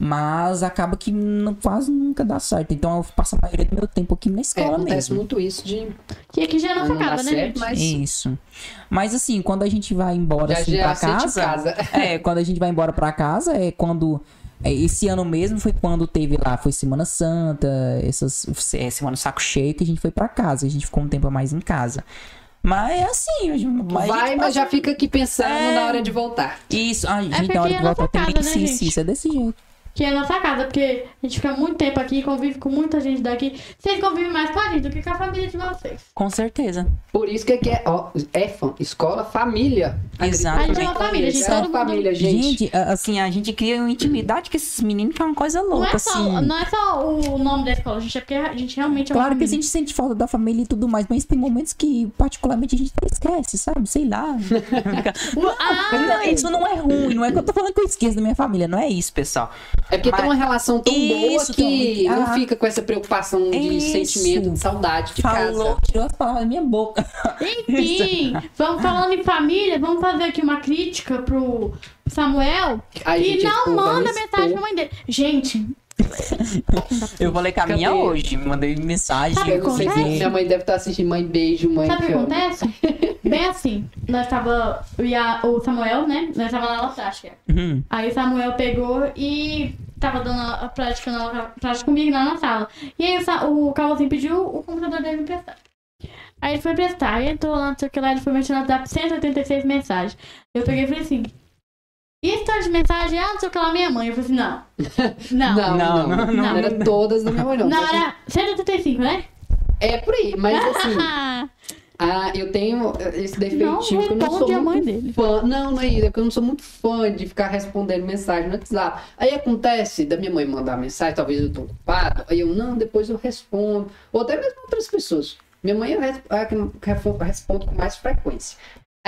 Mas acaba que não, quase nunca dá certo. Então eu passo a maioria do meu tempo aqui na É, escola acontece mesmo. muito isso de Que aqui já não se não dar acaba, né, certo, mas Isso. Mas assim, quando a gente vai embora já, assim, já pra casa, casa. É, quando a gente vai embora pra casa é quando. É, esse ano mesmo foi quando teve lá, foi Semana Santa, essas é, Semana Saco Cheio, que a gente foi pra casa. A gente ficou um tempo a mais em casa. Mas é assim, a gente- mas Vai, mas já fica aqui pensando É. na hora de voltar. Isso, a gente, porque na hora é de voltar casa, né, sim, isso é desse jeito. Que é a nossa casa, porque a gente fica muito tempo aqui, convive com muita gente daqui. Vocês convivem mais com a gente do que com a família de vocês. Com certeza. Por isso que aqui é, ó, EFAM, escola família. Exato. A gente é uma família, a gente é uma família, gente. Gente, a- assim, a gente cria uma intimidade com esses meninos que é uma coisa Não louca, é, só, assim. não é só o nome da escola, gente, é porque a gente realmente é uma Claro que a família. gente sente falta da família e tudo mais, mas tem momentos que, particularmente, a gente esquece, sabe? Sei lá. Ah, Não, isso não é ruim, não é que eu tô falando que eu esqueço da minha família, não é isso, pessoal. É porque Mas- tem uma relação tão Isso, boa que tem um- não Ah. fica com essa preocupação de Isso. sentimento, de saudade de Falou, casa. tirou as palavras da minha boca. Enfim, vamos falando em família, vamos fazer aqui uma crítica pro Samuel. Ai, e gente, não manda mensagem pra mãe dele. Gente, Eu falei com a minha Cadê? hoje, mandei mensagem. Sabe Eu não sei se minha mãe deve estar assistindo Mãe Beijo, Mãe sabe o que acontece? Bem assim, nós tava. eu e a- o Samuel, né? Nós tava na prática. Uhum. Aí o Samuel pegou e tava dando a prática, na, a prática comigo lá na sala. E aí o, o Carlzinho pediu o computador dele emprestar. Aí ele foi prestar, aí entrou lá, não sei o que lá, ele foi mexendo no WhatsApp 186 mensagens. Eu peguei e falei assim. E esse tanto de mensagem? Ah, não sei o que lá, minha mãe. Eu falei assim, não. Não. Não, Não, não, não, não, não. Era todas da minha mãe, não. Não, era 185, né? É por aí, mas assim, Ah, eu tenho esse defeitinho que eu não sou muito dele. fã. Não, não é isso, é que eu não sou muito fã de ficar respondendo mensagem no WhatsApp. Aí acontece da minha mãe mandar mensagem, talvez eu tô ocupado, aí eu, não, depois eu respondo. Ou até mesmo outras pessoas. Minha mãe eu res- a que respondo com mais frequência.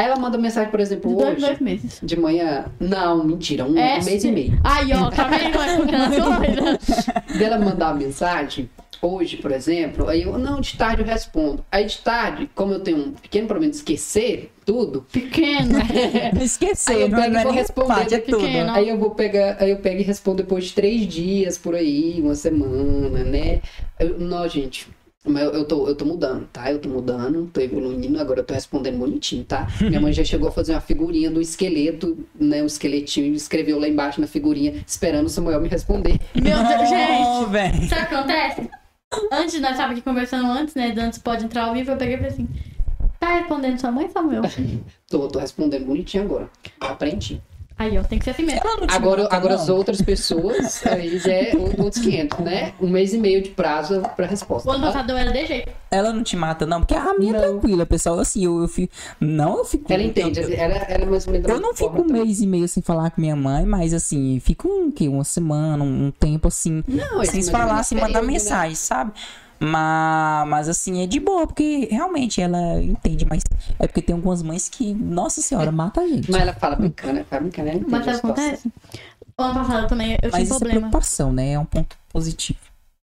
Aí ela manda mensagem, por exemplo, de dois, hoje, dois meses. de manhã. Não, mentira, um, É, um mês e sim. meio. Aí, ó, tá vendo é dela mandar uma mensagem, hoje, por exemplo, aí eu, não, de tarde eu respondo. Aí de tarde, como eu tenho um pequeno problema de esquecer tudo, Pequeno. aí Esquecer, eu não é pego e vou nem responder é tudo. pequeno. Aí eu vou pegar, aí eu pego e respondo depois de três dias por aí, uma semana, né? Eu, não, gente. Mas eu, eu, tô, eu tô mudando, tá? Eu tô mudando, tô evoluindo, agora eu tô respondendo bonitinho, tá? Minha mãe já chegou a fazer uma figurinha do esqueleto, né? Um esqueletinho, e escreveu lá embaixo na figurinha, esperando o Samuel me responder. Meu Deus, gente. Oh, velho. Sabe o que acontece? Antes, nós estávamos aqui conversando antes, né? Antes pode entrar ao vivo, eu peguei e falei assim: tá respondendo sua mãe, Samuel? Tô, tô respondendo bonitinho agora. Aprendi. Aí, ó, tem que ser assim mesmo. Ela não te Agora, mata, agora não. as outras pessoas, aí já é outros 500, né? Um mês e meio de prazo pra resposta. O ano passado eu era de jeito. Ela não te mata, não, porque a minha é tranquila, pessoal. Assim, eu, eu fico. Não, eu fico. Ela entende, Eu, ela, ela é mais ou menos eu não fico um forma mês e meio sem falar com minha mãe, mas assim, fico um, que, uma semana, um, um tempo assim, também. Não, esse sem se falar, sem mandar né? mensagem, sabe? Mas, mas assim, é de boa, porque realmente ela entende, mas é porque tem algumas mães que, nossa senhora, mata a gente. Mas ela fala brincando, ela fala brincando, ela entende Mas acontece? O ano passado também eu Mas tinha isso é problema. preocupação, né? É um ponto positivo.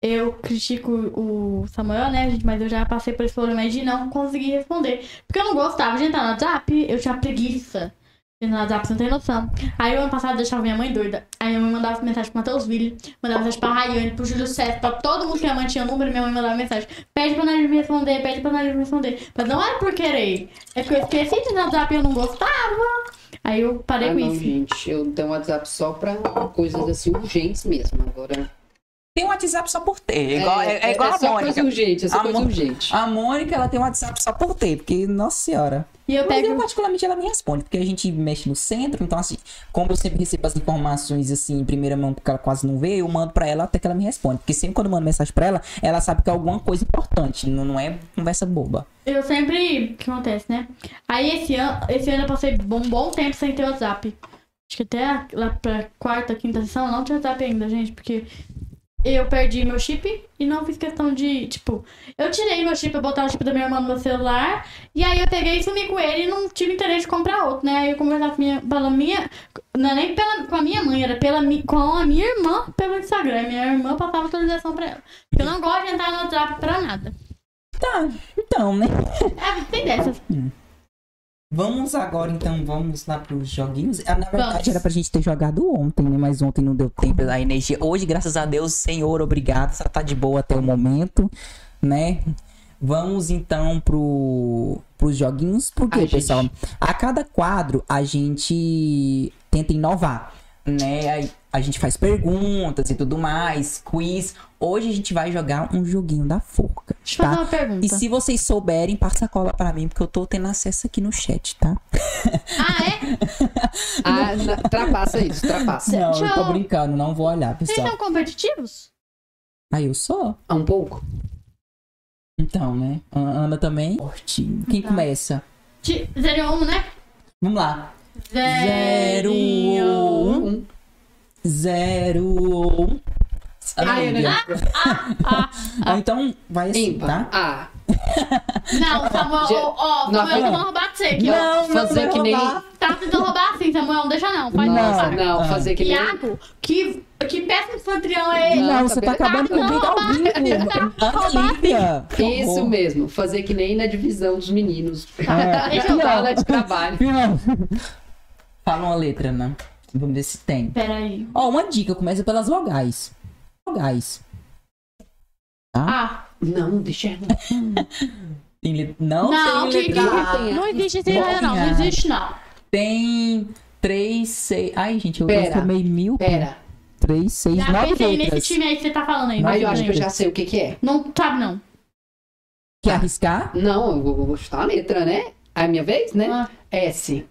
Eu critico o Samuel, né, gente? Mas eu já passei por esse problema de não conseguir responder. Porque eu não gostava de entrar no WhatsApp, eu tinha preguiça. No WhatsApp, você não tem noção. Aí o ano passado eu deixava minha mãe doida. Aí minha mãe mandava mensagem pro Matheus Ville, mandava mensagem pra Rayane, pro Júlio César, pra todo mundo que minha mãe tinha número, minha mãe mandava mensagem. Pede pra Nadir me responder, pede pra Nadir me responder. Mas não era por querer. É porque eu esqueci de WhatsApp e eu não gostava. Aí eu parei Ah, com não, isso. gente, eu tenho um WhatsApp só pra coisas assim urgentes mesmo. Agora. Tem um WhatsApp só por ter. É igual, é, é igual a só Mônica. coisa urgente, é só A coisa urgente. A Mônica, ela tem um WhatsApp só por ter, porque, nossa senhora. E eu Mas eu, pego. particularmente, ela me responde, porque a gente mexe no centro, então, assim, como eu sempre recebo as informações, assim, em primeira mão, porque ela quase não vê, eu mando pra ela até que ela me responde. Porque sempre quando eu mando mensagem pra ela, ela sabe que é alguma coisa importante, não, não é conversa boba. Eu sempre. O que acontece, né? Aí esse ano, esse ano eu passei um bom tempo sem ter WhatsApp. Acho que até a- lá pra quarta, quinta sessão eu não tinha WhatsApp ainda, gente, porque eu perdi meu chip e não fiz questão de, tipo, eu tirei meu chip, eu botar o chip da minha irmã no meu celular, e aí eu peguei e sumi com ele e não tive interesse de comprar outro, né? Aí eu conversava com minha, pela minha, não é nem pela, com a minha mãe, era pela, com a minha irmã pelo Instagram. Minha irmã passava atualização pra ela. Eu não gosto de entrar no WhatsApp pra nada. Tá, então, né? É, tem dessas. Vamos agora, então, vamos lá pros joguinhos. Ah, Na verdade, Vamos. era pra gente ter jogado ontem, né? Mas ontem não deu tempo da energia. Hoje, graças a Deus, Senhor, obrigado. Só tá de boa até o momento, né? Vamos então pro, pros joguinhos. Por quê, Ai, gente. pessoal? A cada quadro a gente tenta inovar, né? Aí, a gente faz perguntas e tudo mais, quiz. Hoje a gente vai jogar um joguinho da forca, Deixa eu fazer tá? uma pergunta. E se vocês souberem, passa a cola pra mim, porque eu tô tendo acesso aqui no chat, tá? Ah, é? Ah, na- ultrapassa isso, ultrapassa. Não, Deixa eu tô brincando, não vou olhar, Vocês pessoal. são competitivos? Aí eu sou. Ah, um pouco? Então, né? A Ana também. Forte. Quem Tá. começa? Zero um, né? Vamos lá. Zero. Um. Zero. um. Ah, eu não- Ah, Ah, então vai assim, Ímpar. tá? Ah, não, Samuel, Je- ó, ó, Não, Samuel não. tentando roubar de você aqui, ó. Não, fazer vai que nem-. Tá tentando roubar assim, Samuel, não deixa não. Faz nossa, não. não, Ah. fazer que nem... Iago, que, que péssimo anfitrião é ele? Não, Não, você tá tá acabando comigo ao Não, vivo. Ana. Lívia. que Isso mesmo, fazer que nem na divisão dos meninos. É. Deixa eu Sala de trabalho. Fala uma letra, né? Vamos ver se tem. Peraí. Ó, uma dica, começa pelas vogais. Vogais. Ah, Não, deixa. Tem let... Não, não, tem que, letra tem. não existe esse não, não existe não. Tem três, seis. Ai, gente, eu Pera. transformei mil. Pera. Três, seis, Já nove pensei nesse letras. time aí que você tá falando aí. Aí eu acho que eu letras. já sei o que que é. Não sabe não. Quer arriscar? Não, eu vou, vou chutar a letra, né? É a minha vez, né? Ah, S.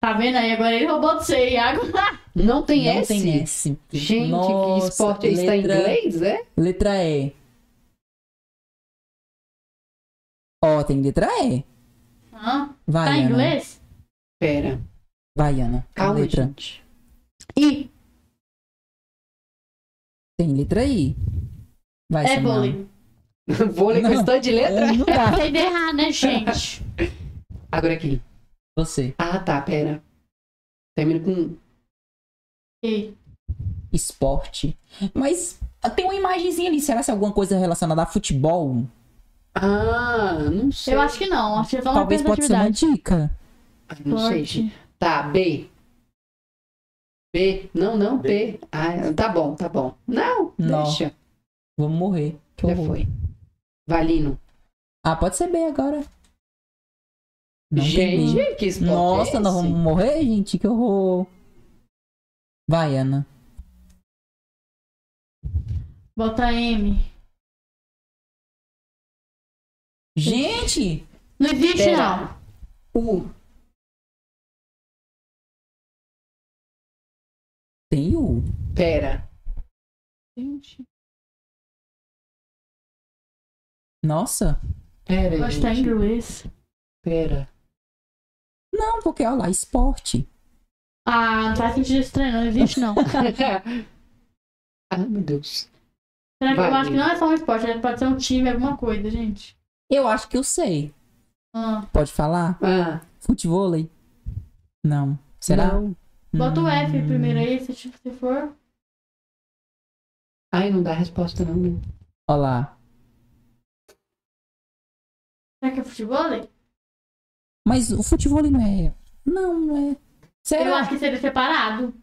tá vendo aí? Agora ele roubou de você, Iago. Não tem Não S? tem S. Gente, Nossa, que esporte é esse? Tá em letra- inglês, é? Letra E. Ó, tem letra E. Ah, Vai, tá em Ana. inglês? Pera. Vai, Ana. Calma, letra. gente. I. Tem letra I. Vai, É vôlei. Vôlei com Não. de letra? É, não É dá. pra você errar, né, gente? Agora aqui. Você. Ah, tá, pera. Termina com... I. Esporte. Mas ah, tem uma imagenzinha ali. Será que é alguma coisa relacionada a futebol? Ah, não sei. Eu acho que não. Acho que é Talvez pode ser uma dica. Ah, Não sei. Tá, B. B. Não, não, B. Ah, tá bom, tá bom. Não, Não. deixa. Vamos morrer. Que Já horror. foi. Valino. Ah, pode ser B agora. Não gente, que esporte Nossa, é nós vamos morrer, gente? Que horror. Vai, Ana. Bota M. Gente! Não existe, Pera. não. U. Tem U. Pera. Gente. Nossa. Pera, Eu acho que tá em gente. inglês. Pera. Não, porque olha lá, esporte. Ah, não faz sentido estranho, não existe, não. ah, meu Deus. Será que eu Vai. acho que não é só um esporte, é- pode ser um time, alguma coisa, gente. Eu acho que eu sei. Ah, Pode falar? Ah, Futevôlei? Não. Será? Não. bota o F Hum. primeiro aí, se, se for. Ai, não dá resposta não. né? Olha lá. Será que é futebol? Mas o futevôlei não é. Não, não é. Eu Será? acho que seria separado.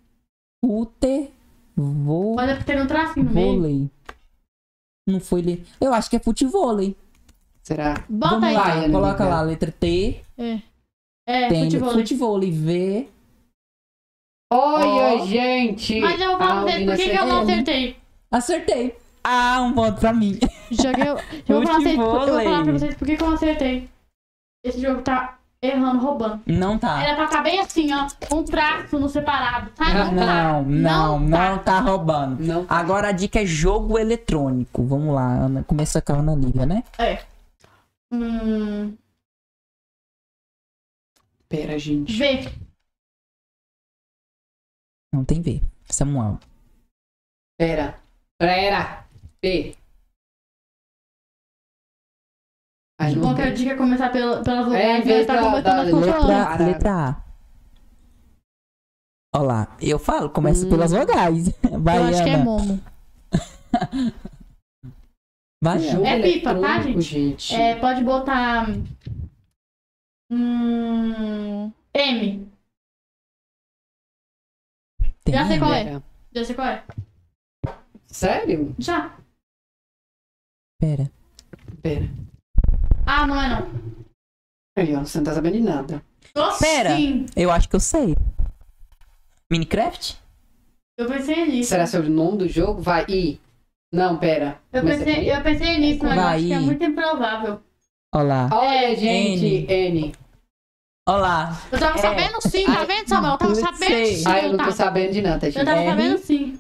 Fute. Vôlei. Mas é porque tem um tracinho no meio. Não foi ler. Eu acho que é futevôlei. Será? Bota Vamos aí. lá, Vai, coloca amiga. lá a letra T. É, é tem futebol. futevôlei. V. Olha, Ó. gente! Mas eu vou falar pra vocês, por que, que eu não acertei? Acertei. Ah, um ponto pra mim. Joguei. Eu, eu, vou falar pra vocês, eu vou falar pra vocês por que, que eu não acertei. Esse jogo tá errando, roubando. Não tá. Era pra estar bem assim, ó. Um traço no separado, tá? Não, tá. Não, não, não tá. tá roubando. Não. Agora a dica é jogo eletrônico. Vamos lá, Ana. Começa com a Ana Lívia, né? É. Hum, Pera, gente. V. Não tem V. Samuel. Pera. Pera. P. Ai, não Qualquer dica é começar pela, pelas É, em vogais, vez tá as letra- consoantes. Letra, A. Olha lá. Eu falo, começa Hum. pelas vogais. Vai, Eu acho que é. Momo. Vai. É pipa, tá, gente? gente. É, pode botar. Hum, M. Tem Já sei qual é. Já sei qual é. Sério? Já. Pera. Pera. Ah, não é não. Aí, ó, você não tá sabendo de nada. Nossa, Pera. Sim. Eu acho que eu sei. Minecraft? Eu pensei nisso. Será sobre o nome do jogo? Vai, I. Não, pera. Eu Começa pensei, eu pensei nisso, mas eu Vai. acho que é muito improvável. Olá. Olha, gente, N. Olá. Eu tava É. sabendo sim, tá vendo, Samuel? Eu tava sabendo sim. Ah, eu não tá. tô sabendo de nada, Eu gente. tava R. sabendo sim.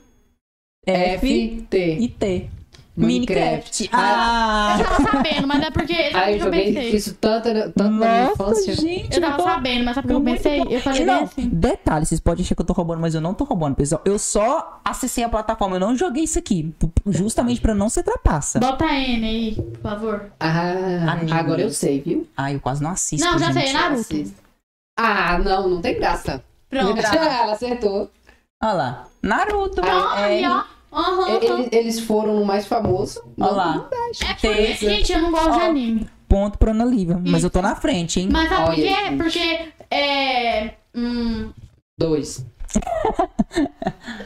F F, T. e T. Minecraft. Minecraft. Ah! Eu tava sabendo, mas é porque. Ah, eu eu joguei pensei? isso tanto, na- tanto na minha Nossa, infância. gente. Eu tava tô- sabendo, mas sabe o que eu pensei? bom. Eu falei não, assim. detalhe, vocês podem achar que eu tô roubando, mas eu não tô roubando, pessoal. Eu só acessei a plataforma, eu não joguei isso aqui. Justamente pra não ser trapaça. Bota N aí, por favor. Ah, Anime. agora eu sei, viu? Ai, eu quase não assisto. Não, já gente. sei, é Naruto. Ah, não, não tem graça. Pronto. Ela acertou. Olha lá. Naruto. Pronto, é, aí, ó. E- Eles, eles foram no mais famoso. Olha lá. É porque, gente, eu não gosto de anime. Ponto pra Ana Lívia. Mas eu tô na frente, hein? Mas sabe por quê? Porque. É. Hum, Dois.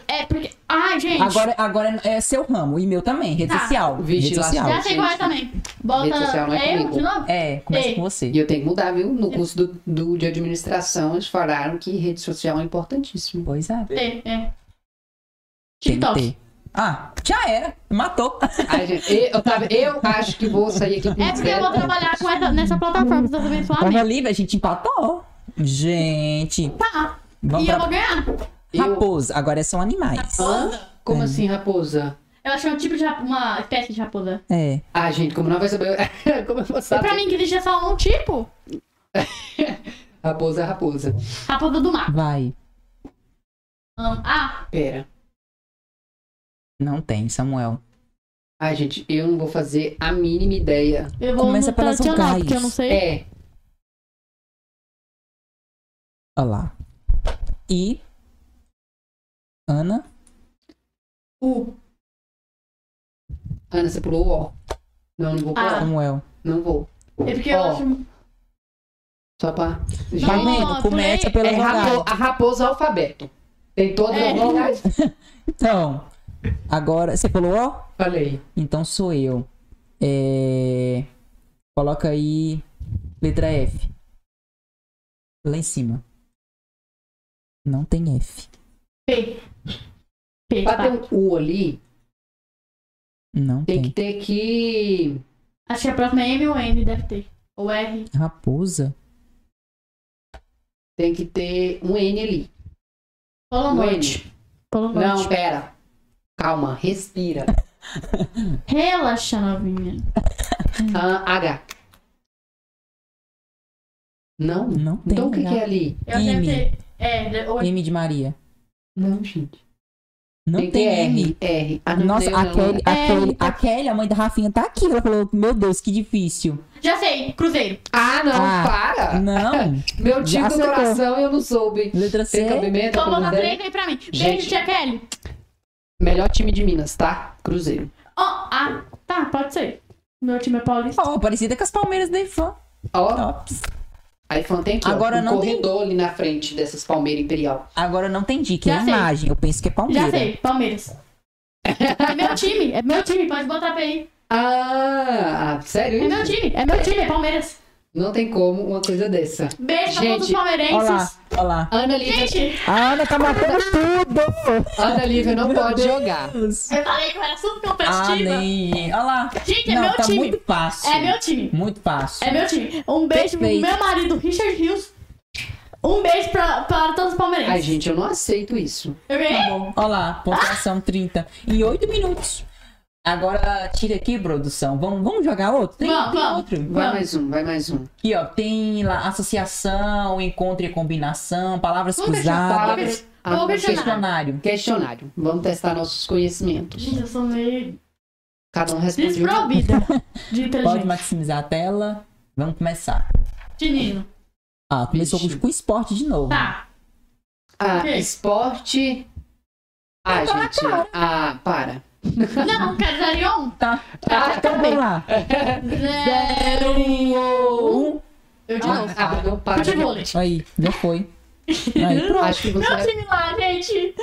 é porque. Ai, gente. Agora, agora é seu ramo. E meu também. Rede Tá. social. Vixe, Rede social. Já sei qual é também. Bota. Rede social não é eu comigo. de novo? É, começa Ei. com você. E eu tenho que mudar, viu? No curso do, do, de administração, eles falaram que rede social é importantíssimo. Pois é. É, é. TikTok. Ah, já era. Matou. Ai, gente, eu, tava, eu acho que vou sair aqui com É porque eu vou trabalhar com essa, nessa plataforma de Ana abençoamento. Lívia, a gente empatou. Gente. Tá. Vamos E eu pra vou ganhar. Eu- raposa. Agora são animais. Hã? Como É. assim, raposa? Eu achei um tipo de rap- uma espécie de raposa. É. Ah, gente, como não vai saber? como eu vou E saber? pra mim que existe só um tipo. Raposa é raposa. Raposa do mar. Vai. Hum, ah, Pera. Não tem, Samuel. Ai, gente, eu não vou fazer a mínima ideia. eu vou Começa pelas vocais. porque eu não sei. É. Olha lá. E. Ana. U. Ana, você pulou o O. Não, não vou pular. Ah. Samuel. Não vou. É porque eu Ó. acho. Só pra. Tá Gente, vendo? Começa pela é rapo- a raposa alfabeto. Tem todas É. as vogais? Então. Agora. Você falou ó? Falei. Então sou eu. É. Coloca aí. Letra F. Lá em cima. Não tem F. P. P. Pra ter um U ali, Não tem tem. que ter que. Acho que a próxima é M ou N, deve ter. Ou R. Raposa. Tem que ter um N ali. Polo Um Norte. N. Polo Não, Norte. pera. Calma, respira. Relaxa, novinha. Ah, H. Não? Não tem. Então o que, que é ali? Eu M. É, de- ou M de Maria. Não, gente. Não tem tem. R. R. Ah, não Nossa, tem, a não. Kelly, a, É, Kelly, a Kelly, a mãe da Rafinha, tá aqui. Ela falou, meu Deus, que difícil. Já sei, Cruzeiro. Ah, não, Ah, para. Não. Meu Já tipo do acertou. coração eu não soube. Letra Tem C. cabimento? Vou botar Cruzeiro? três aí pra mim. Beijo, Gente. tia Kelly. Melhor time de Minas, tá? Cruzeiro. Ó, ah, tá, pode ser. Meu time é paulista. Ó, parecida com as Palmeiras da Ifan. Ó, Ops. a iPhone tem aqui, Agora ó, um não tem- corredor ali na frente dessas Palmeiras Imperial. Agora não tem dica, é Já imagem. Eu penso que é Já Palmeiras. sei, Palmeiras. É meu time, é meu time, pode botar pra aí. Ah, sério É meu time, é meu time, é Palmeiras. Não tem como uma coisa dessa. Beijo pra todos os Gente, Olha lá, palmeirenses. olha lá. Ana Lívia, Gente, A Ana tá matando tudo. Ana Lívia não Meu pode Deus. jogar. eu falei que eu era super Ah, competitiva. nem. Olha lá. Gente, é Não, meu tá time. muito fácil. É meu time. Muito fácil. É meu time. Um beijo Perfeito. pro meu marido, Richard Hughes. Um beijo pra, para todos os palmeirenses. Ai, gente, eu não aceito isso. Eu ganhei? Olha lá, pontuação 30. Em 8 minutos. Agora, tira aqui, produção. Vamos, vamos jogar outro? Tem, Vamos, tem vamos. outro. Vai Vamos. mais um, vai mais um. Aqui, ó. Tem lá associação, encontro e combinação, palavras Vamos cruzadas, Palavras. Ah, questionário. questionário. Vamos testar nossos conhecimentos. Gente, eu sou meio Cada um responde desprovida de Pode maximizar a tela. Vamos começar. Menino. Ah, começou com, Vixe. com esporte de novo. Tá. Ah, esporte. Ah, na gente. Ah, para. Não, quero zero um. Tá. Ah, então vamos lá. Zero um. Um. Eu de Ah, novo. ah, não, para. Aí, já foi. Aí, pronto. Acho que Meu você. time lá, gente.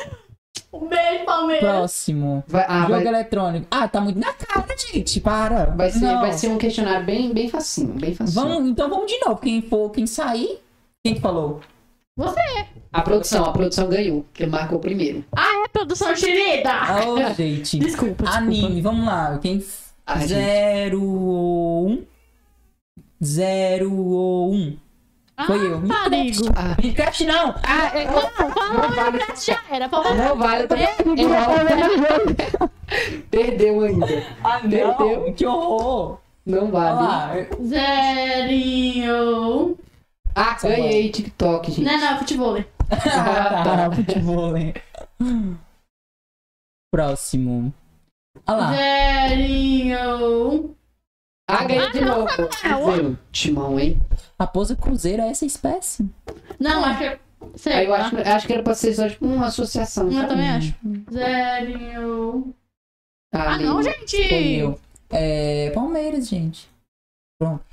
Um beijo, Palmeiras. Próximo. Vai, ah, Jogo vai, eletrônico. Ah, tá muito na cara, gente. Para. vai, ser, Não. vai ser um questionário bem, bem facinho, bem facinho. Vamos, então vamos de novo. Quem for, quem sair. Quem que falou? Você. A produção, a produção ganhou, que marcou primeiro. Ah, é produção querida! Ô, gente. Desculpa, desculpa. Anime, vamos lá. Quem. Ah, gente. Zero ou um? Zero ou um? Foi eu. Parigo. Ah, Minecraft não! ah é, Não, falou Minecraft já era. Falou não vale, eu também. Perdeu ainda. Ah, Perdeu. Que horror! Não Olha vale. lá. Zerinho. Ah, ganhei TikTok, gente. Não, não, futebol. Ah, tá, futebol, hein? Próximo. Olha lá. Zerinho. Ah, ganhei de Ah, não, novo. não. Zero. Timão, hein? Raposa Cruzeiro é essa espécie. Não, acho que. Sei Aí eu lá. acho, acho que era pra ser só tipo uma associação. Eu sabe? também acho. Zerinho. Ah, Ah, não, gente. É. Palmeiras, gente. Pronto.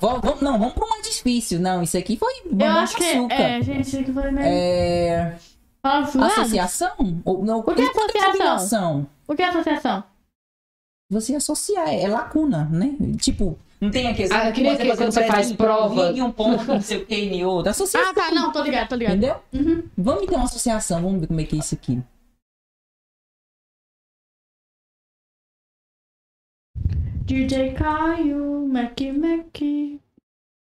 Vamos, vamos- não, vamos pro mais difícil. Não, isso aqui foi Eu acho com que. açúcar. É, gente, isso aqui foi meio. É. Fala furado. Associação? Ou, não, O que é associação? O que é associação? Você associar, é lacuna, né? Tipo, não tem aqueles. Ah, que nem você aquele quando você faz um prova. um ponto, não sei o que, em outro. Associação. Ah, tá. Não, tô ligado, tô ligado. Entendeu? Uhum. Vamos ter uma associação, vamos ver como é que é isso aqui. DJ Caio, Mac Mac.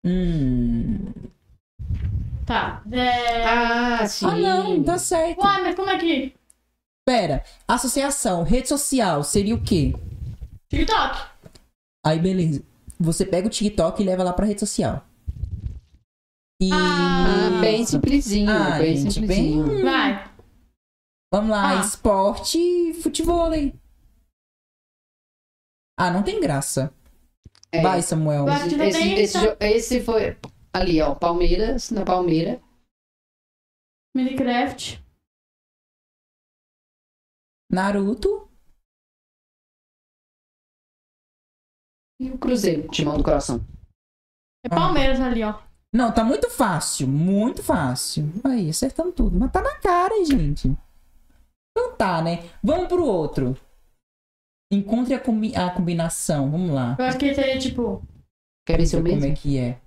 Hum. Tá. É... Ah, sim. Ah, não, tá certo. Uai, mas como é que. Pera, associação, rede social seria o quê? TikTok. Aí, beleza. Você pega o TikTok e leva lá pra rede social. E. Ah, bem simplesinho, Ah, bem gente, simplesinho. bem- Vai. Vamos lá, Ah. esporte e futebol. Ah, não tem graça. É. Vai, Samuel. Esse, tem esse, jo- esse foi ali, ó. Palmeiras, na Palmeira. Minecraft. Naruto. E o Cruzeiro, Timão do Coração. É Palmeiras ali, ó. Não, tá muito fácil. Muito fácil. Aí, acertando tudo. Mas tá na cara, gente. Então tá, né? Vamos pro outro. Encontre a, combi- a combinação. Vamos lá. Eu acho que seria tipo. Quer ver se eu Como mesmo? é que é?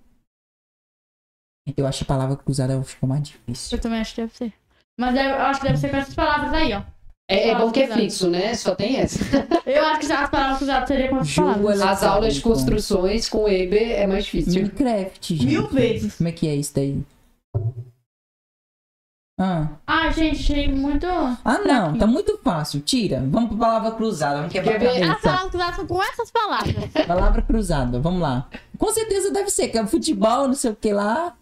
Eu acho a palavra cruzada ficou mais difícil. Eu também acho que deve ser. Mas eu acho que deve ser com essas palavras aí, ó. É, é bom que é fixo, né? Só tem essa. Eu acho que já as palavras cruzadas seriam com essas Jogo palavras. As aulas de construções com Eber é mais difícil. Minecraft, gente. Mil vezes. Como é que é isso daí? Ah, Ah, gente, achei muito. ah não, tá muito fácil. Tira. Vamos pra palavra cruzada. Vamos quebrar Quer a ver? Cabeça. palavras cruzadas são com essas palavras. Palavra cruzada, vamos lá. Com certeza deve ser, que é futebol, não sei o que lá.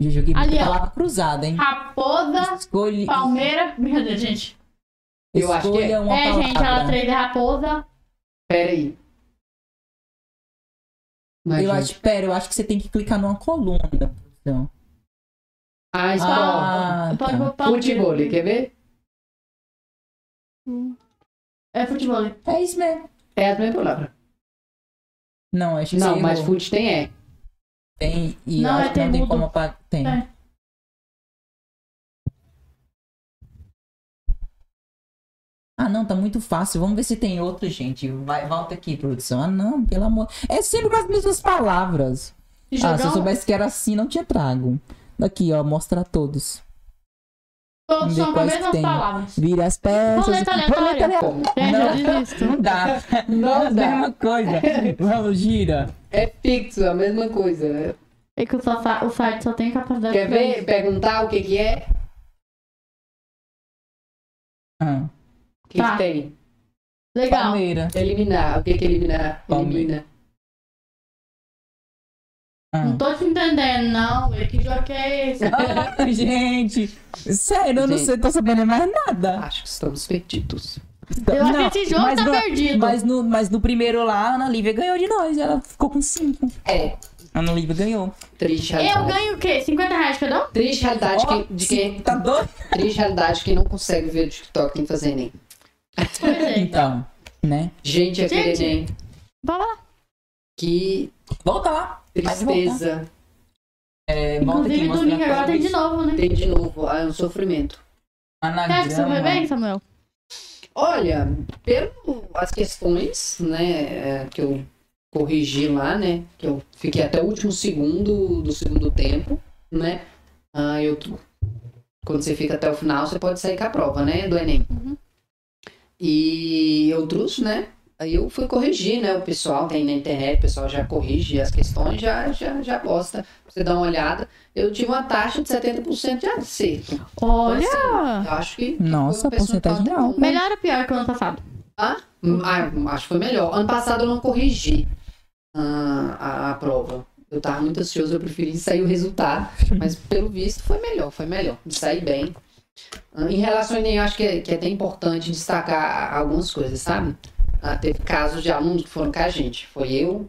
Já joguei Ali, ó. palavra cruzada, hein? Raposa, Escolhe, Palmeira. Brincadeira, gente. Eu acho que é. escolha uma é, palavra. gente, ela três é raposa. Pera aí. Mas, Eu gente, acho, pera, eu acho que você tem que clicar numa coluna. Então. Ah, esporte. Ah, Pode tá. botar Futebol, quer ver? É futebol. É isso mesmo. É a mesma palavra. Não, acho que Não, você mas errou. fute tem é. Tem, e Não, eu é acho que não tem temudo. como apagar. Tem. É. Ah, não, tá muito fácil. Vamos ver se tem outro, gente. Vai, volta aqui, produção. Ah, não, pelo amor. É sempre com as mesmas palavras. Ah, se eu soubesse que era assim, não tinha trago. Aqui, ó, mostra a todos. todos são com as mesmas tem. palavras. Vira as peças. Roleta aleatória. Não. dá. Não é a dá. mesma coisa. Vamos, gira. É fixo, a mesma coisa. É que o, sa- o site só tem capacidade Quer de ver? Perguntar o que que é? Ah, O que, Tá. que tem? Legal. Palmeira. Eliminar. O que que é eliminar? Palmeira. Elimina. Ah. Não tô te entendendo, não. Que jogo que é esse? Ah, gente, sério, eu não sei, tô sabendo mais nada. Acho que estamos perdidos. Eu acho Não, que esse jogo mas tá no- perdido. Mas no, mas no primeiro lá, a Ana Lívia ganhou de nós. Ela ficou com 5. É. A Ana Lívia ganhou. Triste Eu realidade. ganho o quê? 50 reais cada um? Triste realidade Ó, que- de quem. Tá doido? Triste realidade de quem não consegue ver o TikTok nem fazer nem. É. Então, né? Gente, é Gente. querer nem. Vai lá. Que Volta lá. Tristeza. É, Inclusive, domingo agora tem de novo, né? Tem de novo. É um sofrimento. Você acha que você Anagrama. bem, Samuel? Olha, pelas questões, né, é, que eu corrigi lá, né, que eu fiquei até o último segundo do segundo tempo, né? Ah, eu, quando você fica até o final, você pode sair com a prova, né? Do Enem. Uhum. E outros, né? Aí eu fui corrigir, né? O pessoal tem na internet, o pessoal já corrige as questões, já, já, já posta. Pra você dar uma olhada. Eu tive uma taxa de 70% de acerto. Olha! Eu acho que. Nossa, foi um porcentagem alta. bom. Melhor ou pior que o ano passado? Ah, ah, acho que foi melhor. Ano passado eu não corrigi ah, a, a prova. Eu tava muito ansioso, eu preferi sair o resultado. Mas pelo visto foi melhor, foi melhor. Sair bem. Em relação a Enem, eu acho que é, que é até importante destacar algumas coisas, sabe? Ah, teve casos de alunos que foram com a gente. Foi eu,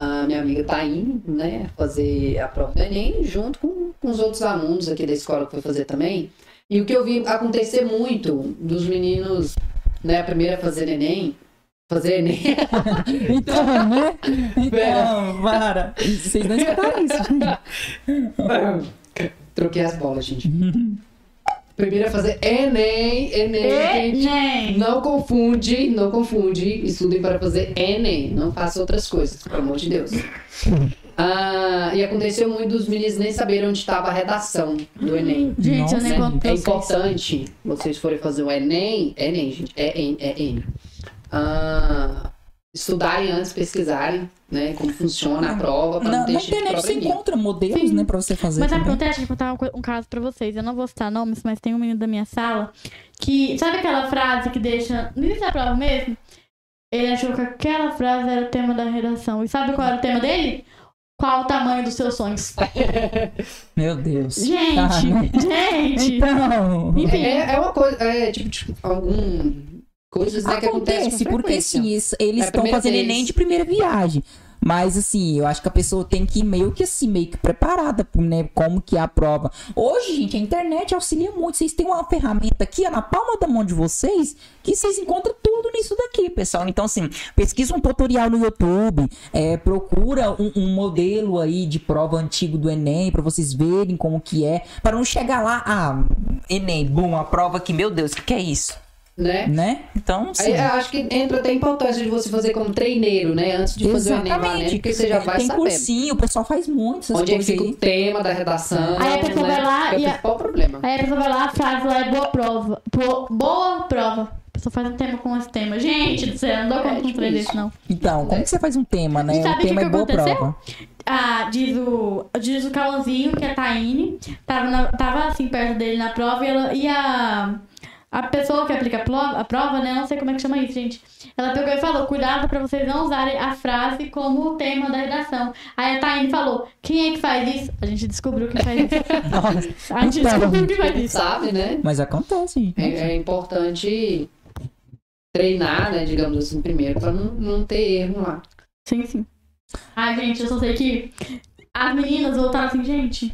a minha amiga Taine, né, fazer a prova do Enem, junto com, com os outros alunos aqui da escola que foi fazer também. E o que eu vi acontecer muito dos meninos, né, a primeira a fazer Enem, fazer Enem, Então, né? Então, para. Vocês não escutaram isso, gente. Troquei as bolas, gente. Primeiro é fazer Enem, Enem, gente. Enem! Não confunde, não confunde. Estudem para fazer Enem. Não faça outras coisas, pelo amor de Deus. Ah, e aconteceu muito dos meninos nem saberem onde estava a redação do Enem. Gente, eu nem Nossa, pra É importante vocês forem fazer o Enem, Enem, gente, é N, é N. Ah, estudarem antes, pesquisarem, né, como funciona a prova, Na, não ter na de internet você encontra modelos, Sim. né, pra você fazer Mas também. acontece, vou contar um, um caso pra vocês. Eu não vou citar nomes, mas tem um menino da minha sala que. Sabe aquela frase que deixa. No início da prova mesmo? Ele achou que aquela frase era o tema da redação. E sabe qual era o tema dele? Qual o tamanho dos seus sonhos? Meu Deus. Gente! Tá, né? Gente! Então... Enfim. É, é uma coisa, é tipo, tipo, algum coisas né, que acontecem Acontece, porque assim, eles estão fazendo vez. Enem de primeira viagem. Mas assim, eu acho que a pessoa tem que ir meio que assim, meio que preparada, né? Como que é a prova. Hoje, gente, a internet auxilia muito. Vocês têm uma ferramenta aqui ó, na palma da mão de vocês que vocês encontram tudo nisso daqui, pessoal. Então, assim, pesquisa um tutorial no YouTube, é, procura um, um modelo aí de prova antigo do Enem pra vocês verem como que é, para não chegar lá, ah, Enem, bom, a prova aqui, meu Deus, o que, que é isso? Né? Né? Então, sim. Aí, eu acho que entra até a importância de você fazer como treineiro, né? Antes de fazer o Enem lá, né? Porque você já vai Tem sabendo. cursinho, o pessoal faz muito essas Onde é que fica aí. o tema da redação, Aí a pessoa né? vai lá é o e a- principal problema. Aí a pessoa vai lá, frase lá é boa prova. Bo- boa prova. A pessoa faz um tema com esse tema. Gente do céu, não dou conta É, com um tipo trem isso. desse, não. Então, como que você faz um tema, né? Sabe o o tema que é boa aconteceu? prova. Ah, diz o, diz o Cauãzinho, que é a Taine, tava, na- tava assim perto dele na prova e, ela, e a, a pessoa que aplica a prova, né? Não sei como é que chama isso, gente. Ela pegou e falou: cuidado pra vocês não usarem a frase como o tema da redação. Aí a Taine falou: quem é que faz isso? A gente descobriu quem faz isso. Nossa, A gente descobriu quem faz isso. Sabe, né? mas acontece. É, é importante treinar, né? Digamos assim, primeiro, pra não, não ter erro lá. Sim, sim. Ai, gente, eu só sei que as meninas voltaram assim, gente.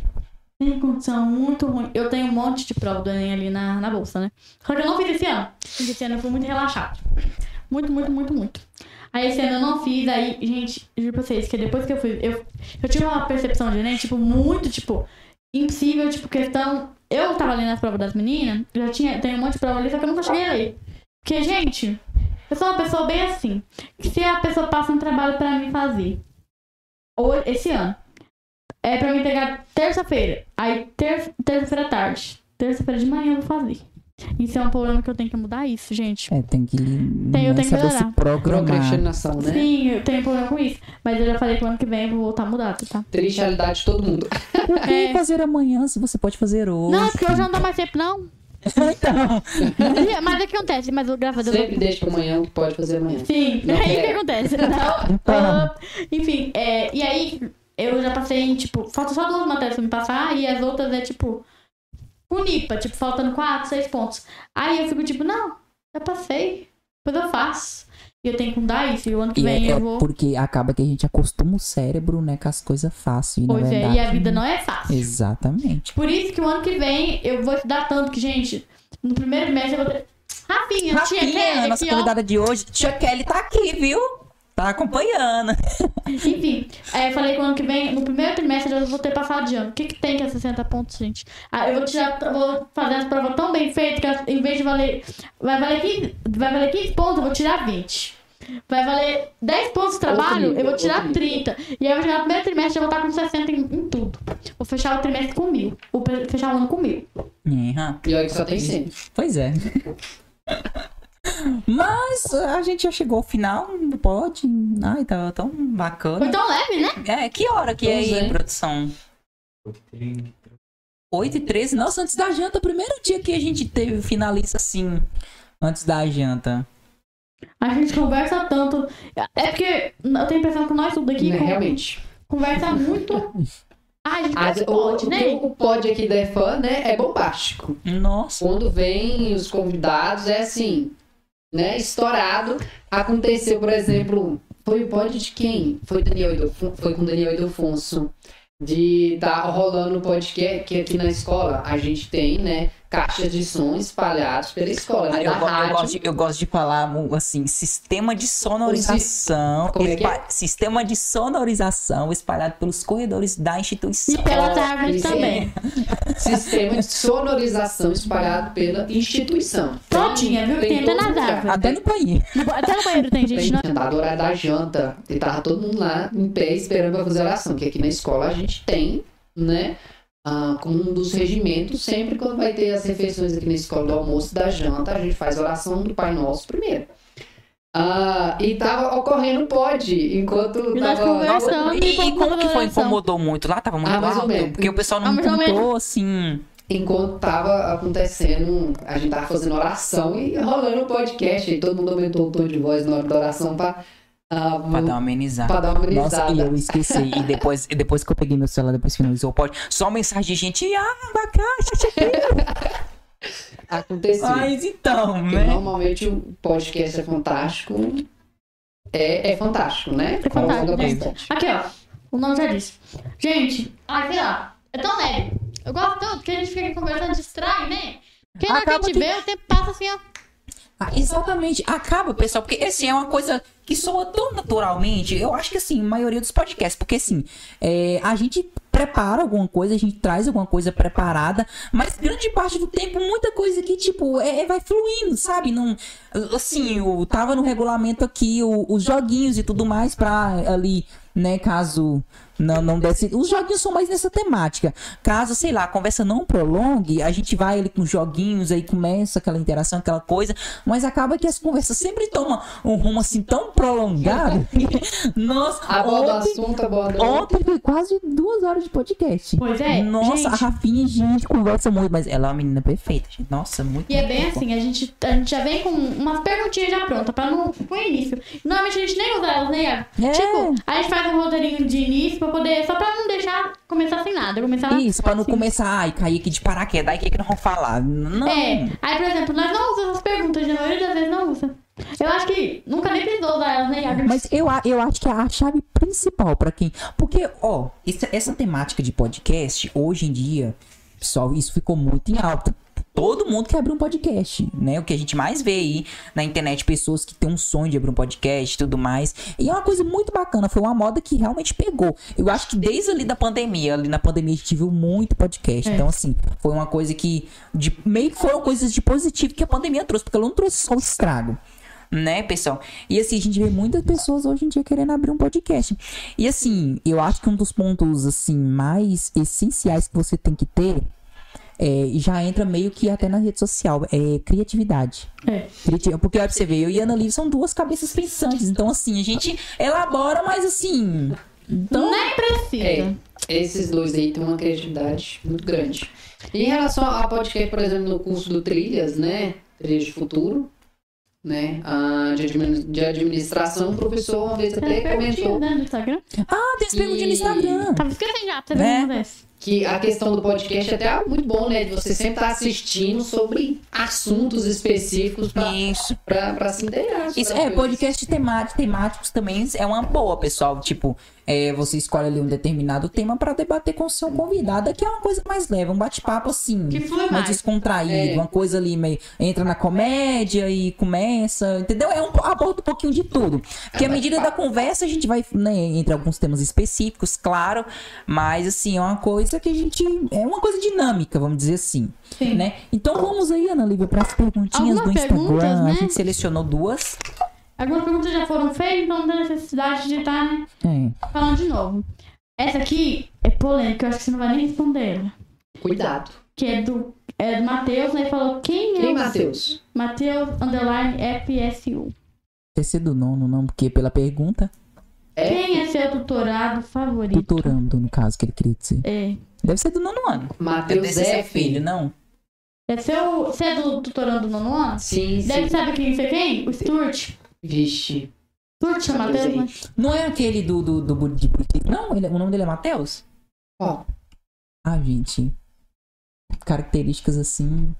Tem condição muito ruim. Eu tenho um monte de prova do Enem ali na, na bolsa, né? Só que eu não fiz esse ano. Esse ano eu fui muito relaxado. Muito, muito, muito, muito. Aí esse ano eu não fiz, aí, gente, juro pra vocês que depois que eu fui, eu, eu tive uma percepção de Enem, tipo, muito, tipo, impossível, tipo, questão. Eu tava lendo as provas das meninas, já tinha, tem um monte de prova ali, só que eu nunca cheguei a ler. Porque, gente, eu sou uma pessoa bem assim. Que se a pessoa passa um trabalho pra mim fazer, ou esse ano, é pra mim pegar terça-feira, aí ter, terça-feira à tarde, terça-feira de manhã eu vou fazer. Isso é um problema que eu tenho que mudar isso, gente. É, tem que, Tem, eu tenho que melhorar. Procrastinação, né? Sim, eu tenho problema com isso. Mas eu já falei que o ano que vem eu vou voltar a mudar, tá? Triste realidade de todo mundo. Por que É. fazer amanhã se você pode fazer hoje? Não, é porque hoje não dá mais tempo, não. então, Mas é que acontece, mas o eu- Sempre deixa pra amanhã o que pode fazer amanhã. Sim, Não é isso que acontece. Não, ah, enfim, é, e aí eu já passei em, tipo, falta só duas matérias pra me passar e as outras é tipo unipa, tipo, faltando quatro, seis pontos. Aí eu fico tipo, não, já passei, depois eu faço. E eu tenho que mudar isso, e o ano que e vem é, eu é vou. porque acaba que a gente acostuma o cérebro, né, com as coisas fáceis. e, Pois é, verdade, e a vida não é fácil. Exatamente. Por isso que o ano que vem eu vou estudar tanto que, gente, no primeiro mês eu vou ter. Rafinha, tia Rafinha, Kelly, a nossa aqui, convidada de hoje, tia Kelly tá aqui, viu? Tá acompanhando. Enfim, é, eu falei que o ano que vem, no primeiro trimestre, eu vou ter passado de ano. O que, que tem que é 60 pontos, gente? Ah, eu vou tirar, vou fazer as provas tão bem feitas que em vez de valer. Vai valer 15, vai valer 15 pontos, eu vou tirar 20. Vai valer 10 pontos de trabalho, nível, eu vou tirar outro nível. 30. E aí eu vou chegar no primeiro trimestre, eu vou estar com 60 em, em tudo. Vou fechar o trimestre com mil. Vou fechar o ano com mil. Uhum. E olha que só tem 100. Pois é. Mas a gente já chegou ao final, não pode. Ai, tá tão Foi bacana. tão leve, né? É, que hora que é aí, é. produção? 8 e 13 Nossa, antes da janta, primeiro dia que a gente teve, finaliza assim, antes da janta. A gente conversa tanto. É porque eu tenho a impressão que nós tudo aqui Né, con- Realmente. conversa muito. Ah, a gente A- parece o, pode, o né? o pod aqui da EFAN, né, é bombástico. Nossa. Quando vem os convidados, é assim, né, estourado. Aconteceu, por exemplo, foi o pod de quem? Foi, Daniel Idolfo- foi com Daniel Ildefonso. De tá rolando o podcast que aqui na escola a gente tem, né? Caixas de som espalhados pela escola. Ah, né, eu, na go- eu rádio. gosto de, eu gosto de falar assim, sistema de sonorização. Como é que é? Sistema de sonorização espalhado pelos corredores da instituição. E pelas árvores é. também. Sistema de sonorização espalhado pela instituição. Todinha, viu? Tem até nas árvores. Até no banheiro. Até no banheiro tem gente, Tem não. sentado hora da janta. E tava todo mundo lá em pé esperando pra fazer oração. Que aqui na escola a gente tem, né? Ah, como um dos regimentos, sempre quando vai ter as refeições aqui na escola do almoço e da janta, a gente faz a oração do Pai Nosso primeiro. Ah, e tava ocorrendo pode, enquanto E tava. conversando. E, e como que foi? Incomodou muito lá? Tava muito Ah, mais ou alto? menos. Porque o pessoal não Ah, contou, assim... Enquanto tava acontecendo, a gente tava fazendo oração e rolando o podcast. E todo mundo aumentou o tom de voz na hora da oração pra, ah, Pra dar uma amenizada. pra dar uma Nossa, amenizada. e eu esqueci. E depois, e depois que eu peguei meu celular, depois finalizou o pod, só mensagem de gente, ah, abacaxi, Aconteceu. Mas então, Porque né? normalmente o podcast é fantástico. É, é fantástico, né? É fantástico, gente. Aqui, ó. O nome já disse. Gente, ai, sei lá. É tão leve. Eu gosto tanto que a gente fica aqui conversando, distrai, né? Porque na hora que a Acaba gente vê, o tempo passa assim, ó. Ah, exatamente. Acaba, pessoal, porque assim, é uma coisa que soa tão naturalmente. Eu acho que assim, a maioria dos podcasts, porque assim, é, a gente prepara alguma coisa, a gente traz alguma coisa preparada, mas grande parte do tempo, muita coisa que, tipo, é, é- vai fluindo, sabe? Não, assim, o, tava no regulamento aqui o- os joguinhos e tudo mais pra ali, né, caso não, não desse. Os joguinhos são mais nessa temática. Caso, sei lá, a conversa não prolongue, a gente vai ali com os joguinhos, aí começa aquela interação, aquela coisa, mas acaba que as conversas sempre tomam um rumo assim tão prolongado. Nossa, Aborda o ontem, assunto, aborda. ontem foi quase duas horas de podcast. Pois é. Nossa, gente, a Rafinha, gente, conversa muito, mas ela é uma menina perfeita, gente. Nossa, muito E é bem muito assim, a gente, a gente já vem com umas perguntinhas já prontas, pra não pro início. Normalmente a gente nem usa elas, né? É. Tipo, a gente faz um roteirinho de início pra poder. Só pra não deixar começar sem nada. Começar Isso, pra não assim. começar, ai, cair aqui de paraquedas, aí o que, que nós vamos falar? Não. É. Aí, por exemplo, nós não usamos essas perguntas, a maioria das vezes não usa. Eu acho que nunca nem precisou usar elas, né? Mas eu, eu acho que é a chave principal pra quem. Porque, ó, essa, essa temática de podcast, hoje em dia, pessoal, isso ficou muito em alta. Todo mundo quer abrir um podcast, né? O que a gente mais vê aí na internet, pessoas que têm um sonho de abrir um podcast e tudo mais. E é uma coisa muito bacana, foi uma moda que realmente pegou. Eu acho que desde ali da pandemia, ali na pandemia a gente viu muito podcast. É. Então, assim, foi uma coisa que. De, meio que foram coisas de positivo que a pandemia trouxe, porque ela não trouxe só o estrago né, pessoal? E assim, a gente vê muitas pessoas hoje em dia querendo abrir um podcast. E assim, eu acho que um dos pontos assim mais essenciais que você tem que ter é, já entra meio que até na rede social, é criatividade. É. Porque olha pra você ver, eu e a Ana Livre são duas cabeças pensantes. Então, assim, a gente elabora, mas assim. Então, Nem precisa. É, esses dois aí têm uma criatividade muito grande. E em relação a podcast, por exemplo, no curso do Trilhas, né? Trilhas de Futuro, né? ah, de, admin- de administração, o professor uma vez até comentou né, no Instagram? ah, tem as perguntinhas no E- Instagram. Tava esquecendo já, ver uma dessa. Que a questão do podcast é até muito bom, né? De você sempre estar assistindo sobre assuntos específicos para se inteirar. Isso, é, podcast temático, temáticos também é uma boa, pessoal. Tipo, é, você escolhe ali um determinado tema pra debater com o seu convidado, que é uma coisa mais leve, um bate-papo assim, Que mais mais. descontraído, É. uma coisa ali meio. Entra na comédia e começa, entendeu? É um, aborda um pouquinho de tudo. Porque à medida da conversa a gente vai, né, entre alguns temas específicos, claro, mas assim, é uma coisa que a gente. É uma coisa dinâmica, vamos dizer assim. Sim. Né? Então vamos aí, Ana Lívia, para as perguntinhas Algumas do Instagram. perguntas, A né? gente selecionou duas. Algumas perguntas já foram feitas, então não tem necessidade de estar né, É. falando de novo. Essa aqui é polêmica, eu acho que você não vai nem responder ela. Cuidado. Que é do, é do Matheus, né? Ele falou quem é Quem, o Matheus? Matheus underline FSU. Deve ser do nono, não, porque pela pergunta, É? Quem é seu tutorado favorito? tutorando, no caso, que ele queria dizer. É. Deve ser do nono ano. Matheus F. filho, não? Deve ser o. Você é do tutorando do nono ano? Sim, sim. Deve saber quem você quem? O Stuart. Vixe. Matheus, né? Não é aquele do, do, do, de Buriti. Não, ele- o nome dele é Matheus? Ó, Ah, gente. Características assim.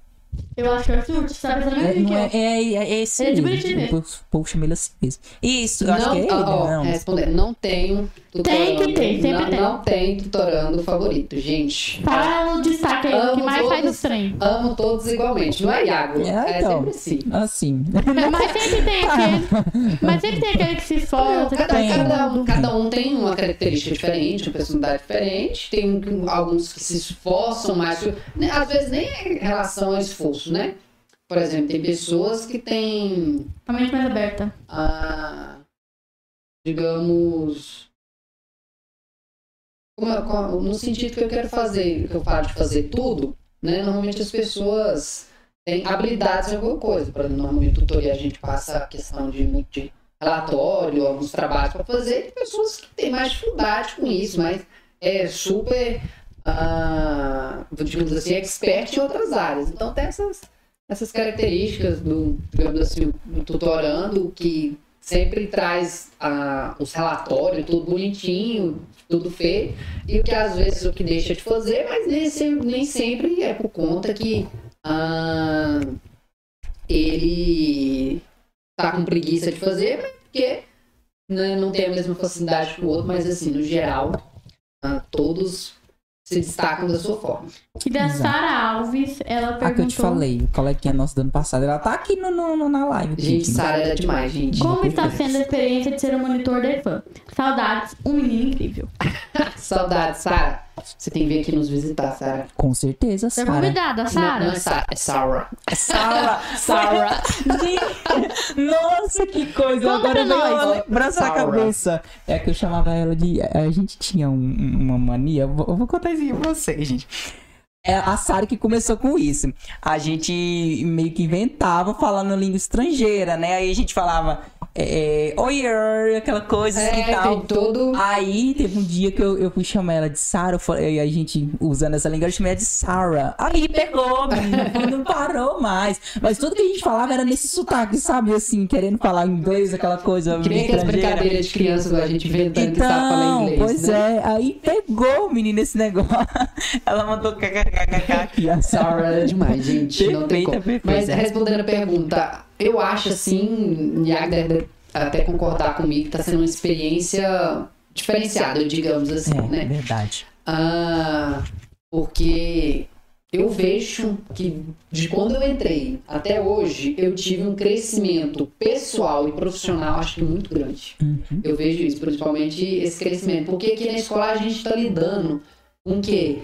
Eu acho que é o sabe É, não que é, eu. é, é esse Ele é de mesmo. Buriti mesmo. O povo chama ele assim mesmo. Isso, eu acho não, que é ele, ó, ó, não. responder. Não tenho. Tem que ter, sempre não, tem. Não tem tutorando favorito, gente. Fala o destaque aí, o que mais faz todos. o trem. Amo todos igualmente, não é, Iago? É, É, então. sempre assim. Assim. Mas sempre tem aquele. Mas sempre tem aquele que se esforça, Cada, Tem. cada, um, cada um tem uma característica diferente, uma personalidade diferente. Tem um- alguns que se esforçam mais. né, Às vezes nem é em relação ao esforço, né? Por exemplo, tem pessoas que têm A mente mais aberta. a, digamos, no sentido que eu quero fazer, que eu falo de fazer tudo, né? Normalmente as pessoas têm habilidades em alguma coisa. Exemplo, normalmente no tutoria a gente passa a questão de, de relatório, alguns trabalhos para fazer, tem pessoas que têm mais dificuldade com isso, mas é super, ah, digamos assim, expert em outras áreas. Então tem essas essas características do, digamos assim, do tutorando que sempre traz ah, os relatórios, tudo bonitinho, tudo feio, e o que às vezes o que deixa de fazer, mas nem sempre, nem sempre é por conta que ah, ele tá com preguiça de fazer, porque né, não tem a mesma facilidade que o outro, mas assim, no geral, ah, todos se destacam da sua forma. E da. Sara Alves, ela A que eu te perguntou falei, o coleguinha nosso do ano passado, ela tá aqui no, no- no- na live. Gente. Sara era demais, gente. como está sendo a experiência de ser o monitor da EFAM. Saudades, um menino incrível. Saudades, Sara. Você tem que vir aqui nos visitar, Sara. Com certeza, Você é Sara. convidada, Não, Sara? não é Sara, é Sarah. Sara, Sara. Gente, Nossa, que coisa. Conta Agora veio nós. uma lembrança Sarah. cabeça. É que eu chamava ela de. A gente tinha um- uma mania. Eu vou, eu vou contar isso aqui pra vocês, gente. É a Sara que começou com isso. A gente meio que inventava falando língua estrangeira, né? Aí a gente falava. É, oi, oi, aquela coisa assim e É, tal. tem todo. Aí teve um dia que eu, eu fui chamar ela de Sarah, aí a gente usando essa língua, eu chamei ela de Sarah. Aí pegou, menina, não parou mais. Mas tudo que a gente falava era nesse sotaque, sabe? Assim, querendo falar inglês, aquela coisa Que nem estrangeira. brincadeiras de criança a gente inventando que sabe falar Então, inglês. pois né? é, aí pegou, menina, esse negócio. Ela mandou kkkk aqui, a Sarah é demais, gente. não tem Perfeita, como. perfeita. Mas respondendo a pergunta, eu acho assim, Iago deve até concordar comigo, que tá sendo uma experiência diferenciada, digamos assim, É, né? verdade. Ah, porque eu vejo que de quando eu entrei até hoje, eu tive um crescimento pessoal e profissional, acho que muito grande. Uhum. Eu vejo isso, principalmente esse crescimento. Porque aqui na escola a gente está lidando com o quê?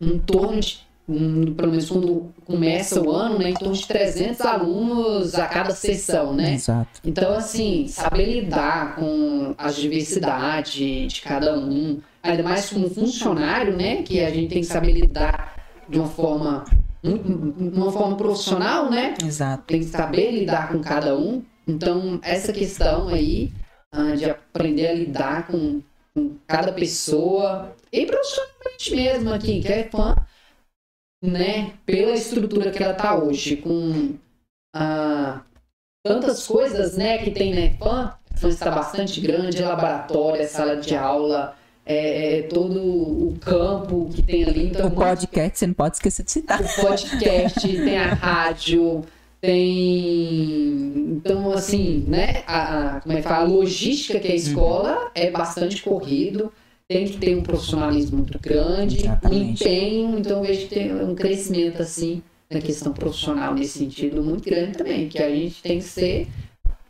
Em torno de, hum, pelo menos quando começa o ano, né, em torno de 300 alunos a cada sessão, né? Exato. Então, assim, saber lidar com as diversidades de cada um, ainda mais como funcionário, né? Que a gente tem que saber lidar de uma forma, uma forma profissional, né? Exato. Tem que saber lidar com cada um. Então, essa questão aí ah, de aprender a lidar com, com cada pessoa e profissionalmente mesmo aqui, que é fã, né? Pela estrutura que ela tá hoje, com ah, tantas coisas, né, que tem na EFAM, a está bastante grande, laboratório, sala de aula, é, é todo o campo que tem ali. Então, O podcast, você não pode esquecer de citar. o podcast, tem a rádio, tem. Então, assim, né? A, a- como é que fala? A logística que é a escola é bastante corrido. Tem que ter um profissionalismo muito grande, empenho. Então, eu vejo que tem um crescimento, assim, na questão profissional nesse sentido muito grande também. Que a gente tem que ser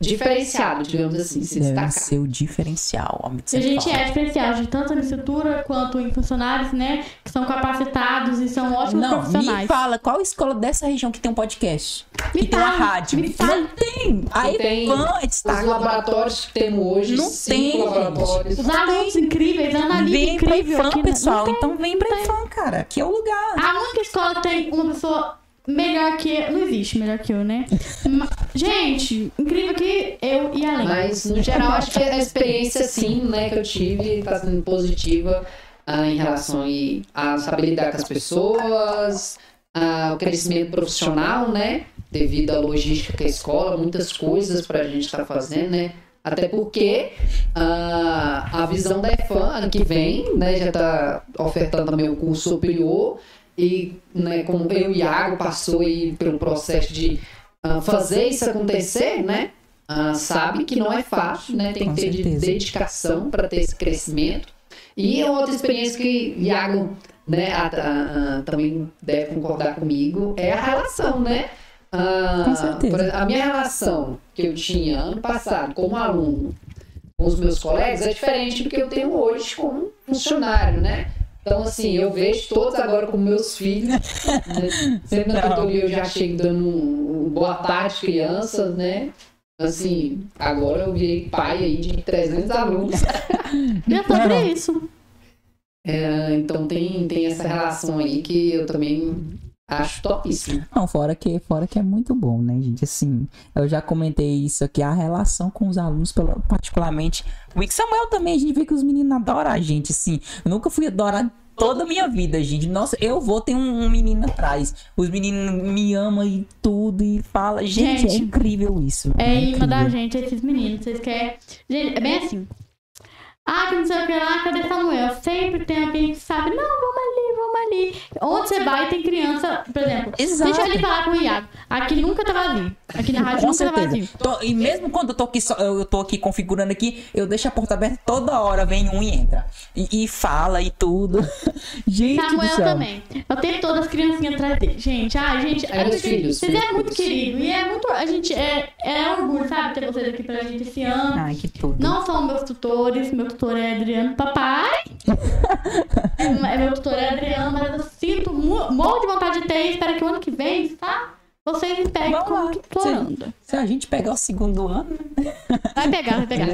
diferenciado, digamos assim, se Deve destacar. ser o diferencial. ó, A gente fala. é especial de tanto em estrutura quanto em funcionários, né? Que são capacitados e são ótimos Não, profissionais. me fala, qual escola dessa região que tem um podcast? Me que tem uma rádio? me fala. Não tem. Aí tem Os destaca. laboratórios que temos hoje, Não cinco tem, laboratórios. Os alunos incríveis, a Analisa Vem pra incrível Ifan, aqui, né? pessoal. Tem. Então vem pra Ifan, cara. Aqui é o lugar. A única escola que tem uma pessoa melhor que eu. Não existe melhor que eu, né? Ma- Gente, incrível que eu e além. Mas, no geral, acho que a experiência, sim, né, que eu tive está sendo positiva ah, em relação a saber lidar com as pessoas, ah, o crescimento profissional, né, devido à logística que a escola, muitas coisas para a gente estar fazendo, né, até porque ah, a visão da EFAM, ano que vem, né, já está ofertando também o curso superior e, né, como eu e o Iago passou aí pelo processo de ah, fazer isso acontecer, né, ah, sabe que não é fácil, né? Tem Com que ter certeza. dedicação para ter esse crescimento. E a outra experiência que Iago né, a- a- a- também deve concordar comigo é a relação, né? Ah, Com certeza. a minha relação que eu tinha ano passado como aluno com os meus colegas é diferente do que eu tenho hoje como funcionário, né? Então, assim, eu vejo todos agora como meus filhos. né? Sempre na tutoria eu já chego dando um, um boa tarde, crianças, né? Assim, agora eu virei pai aí de 300 alunos. É sobre isso. É, então tem, tem essa relação aí que eu também acho topíssimo. Não, fora que, fora que é muito bom, né, gente? Assim, eu já comentei isso aqui, a relação com os alunos, particularmente. O Wick Samuel também, a gente vê que os meninos adoram a gente, assim. Eu nunca fui adorar toda a minha vida, gente. Nossa, eu vou ter um, um menino atrás. Os meninos me amam e tudo, e fala. Gente, é Gente, incrível isso. É imã da gente, esses meninos. Vocês querem. Gente, é bem assim. Ah, que não sei o que lá, cadê Samuel? Sempre tem alguém que sabe, não, vamos ali, vamos ali. Onde você vai, tem criança, por exemplo. Exato. Deixa eu ali falar com o Iago. Aqui nunca tá vazio. Aqui na rádio Com nunca tá certeza. vazio. Tô- e mesmo quando eu tô aqui, só- eu tô aqui configurando aqui, eu deixo a porta aberta toda hora, vem um e entra. E, e fala e tudo. Gente do Samuel céu. também. Eu tenho todas as criancinhas atrás dele. Gente, ah, gente, É, meus filhos, vocês meus é muito filhos. querido. E é muito. A gente é, é orgulho, sabe, ter vocês aqui pra gente esse ano. Ai, que tudo. Não são meus tutores, meu tutor é Adriano Papai. é, é meu tutor é Adriano, mas eu sinto morro de vontade de ter espero que o ano que vem, tá? Vocês me peguem como tutorando. Se a gente pegar o segundo ano. Vai pegar, vai pegar.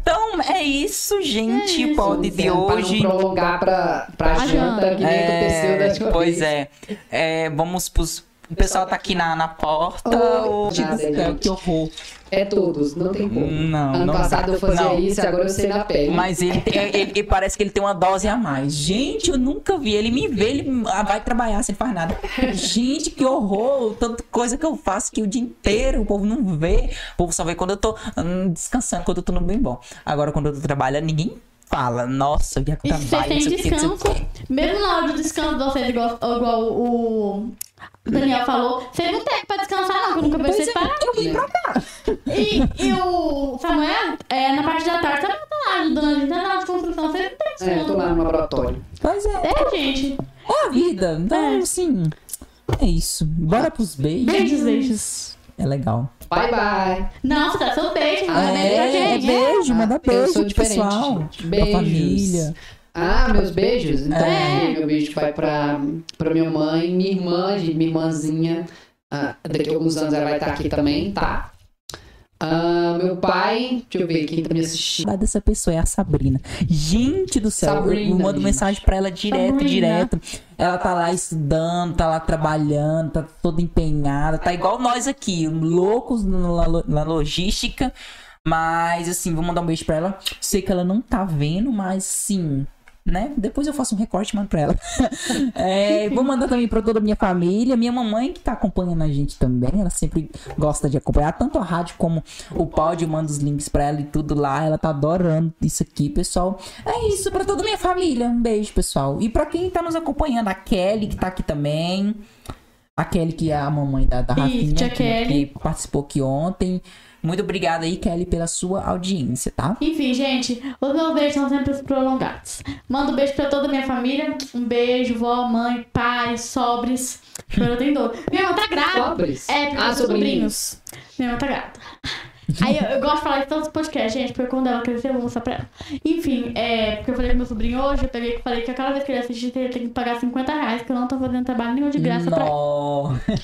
Então é isso, gente. É o isso. pod de Pra hoje. não prolongar pra, pra A janta, janta. que nem aconteceu da É, última pois é. É, Vamos pros. O pessoal tá aqui na, na porta. Ô, Deus Nada, gente. que horror. É todos, não tem como. Não, ano não passado dá. eu fazia Não. isso, agora eu sei na pele. Mas ele, tem- ele, ele parece que ele tem uma dose a mais. Gente, eu nunca vi. Ele me vê, ele ah, vai trabalhar sem faz nada. Gente, que horror! Tanta coisa que eu faço que o dia inteiro o povo não vê. O povo só vê quando eu tô hum, descansando, quando eu tô no bem bom. Agora, quando eu tô trabalhando, ninguém fala. Nossa, eu não sei o descanso, mesmo na hora do descanso de vocês, igual, igual o Daniel falou, vocês não tem pra descansar, não, que eu nunca Pois vocês é, parar. eu vim pra cá. E, e o Samuel, é, na parte da tarde, também tá lá ajudando a gente na de construção. Vocês não tem É, eu tô lá no laboratório. Pois é, É, gente. é a vida. Então, É. assim, é isso. Bora pros beijos. Beijos, beijos. É legal. Bye, bye. Não, você dá seu beijo. Ah, manda beijo é, beijo, manda eu beijo sou pro diferente, pessoal. gente. Pra Beijos. família. Ah, meus beijos? Então, É. meu beijo vai pra, pra minha mãe, minha irmã, gente, minha irmãzinha. Ah, daqui a alguns anos ela vai estar aqui também, tá? Ah, meu pai, deixa eu ver quem tá me assistindo. Dessa pessoa é a Sabrina. Gente do céu, eu- eu Sabrina, mando gente. mensagem pra ela direto, Sabrina. direto. Ela tá lá estudando, tá lá trabalhando, tá toda empenhada, tá igual nós aqui, loucos na, lo- na logística. Mas assim, vou mandar um beijo pra ela. Sei que ela não tá vendo, mas sim. Né? Depois eu faço um recorte e mando pra ela. É, vou mandar também pra toda a minha família. Minha mamãe que tá acompanhando a gente também. Ela sempre gosta de acompanhar tanto a rádio como o pod. Eu mando os links pra ela e tudo lá. Ela tá adorando isso aqui, pessoal. É isso pra toda a minha família. Um beijo, pessoal. E pra quem tá nos acompanhando, a Kelly que tá aqui também. A Kelly, que é a mamãe da, da Rafinha, que, que participou aqui ontem. Muito obrigada aí, Kelly, pela sua audiência, tá? Enfim, gente, os meus beijos são sempre prolongados. Mando um beijo pra toda a minha família. Um beijo, vó, mãe, pai, sobres. Espero eu tenho dor. Minha irmã tá grávida. Sobres? É, Ah, ah, sobrinhos. Minha irmã tá grávida. Aí eu, eu gosto de falar de todos os podcasts, gente, porque quando ela crescer eu vou mostrar pra ela. Enfim, é, porque eu falei com meu sobrinho hoje, eu peguei e falei que a cada vez que ele assistir, ele tem que pagar 50 reais, que eu não tô fazendo trabalho nenhum de graça pra ele.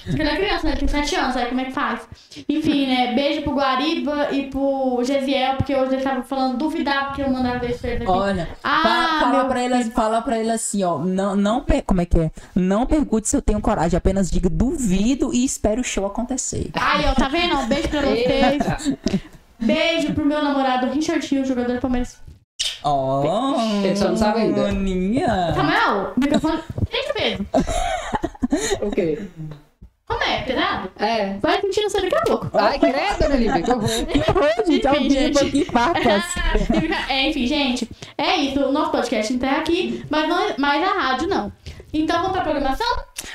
Porque ele é criança, né? Ele tem 7 anos, aí como é que faz? Enfim, né? Beijo pro Guariba e pro Gesiel, porque hoje ele tava falando, duvidava que eu mandava beijo pra ele aqui. Olha, Ah, fa- fala, meu pra ele, fala pra ele assim, ó. Não, não, per- como é que é? Não pergunte se eu tenho coragem, apenas diga duvido e espere o show acontecer. Aí, ó, tá vendo? Um beijo pra vocês. Beijo pro meu namorado Richard Hill, jogador do Palmeiras. Ó, Ele só não sabe ainda. Aninha. Tá, microfone. Deixa o peso. O quê? Como é? Pesado? É. Vai sentir no seu daqui a pouco. Ai, credo, Ana Lívia, que horror. Que horror, gente, ao Enfim, vivo gente. aqui, papas. É, enfim, gente, é isso. O nosso podcast enterra aqui, mas, não, mas a rádio não. Então vamos pra programação?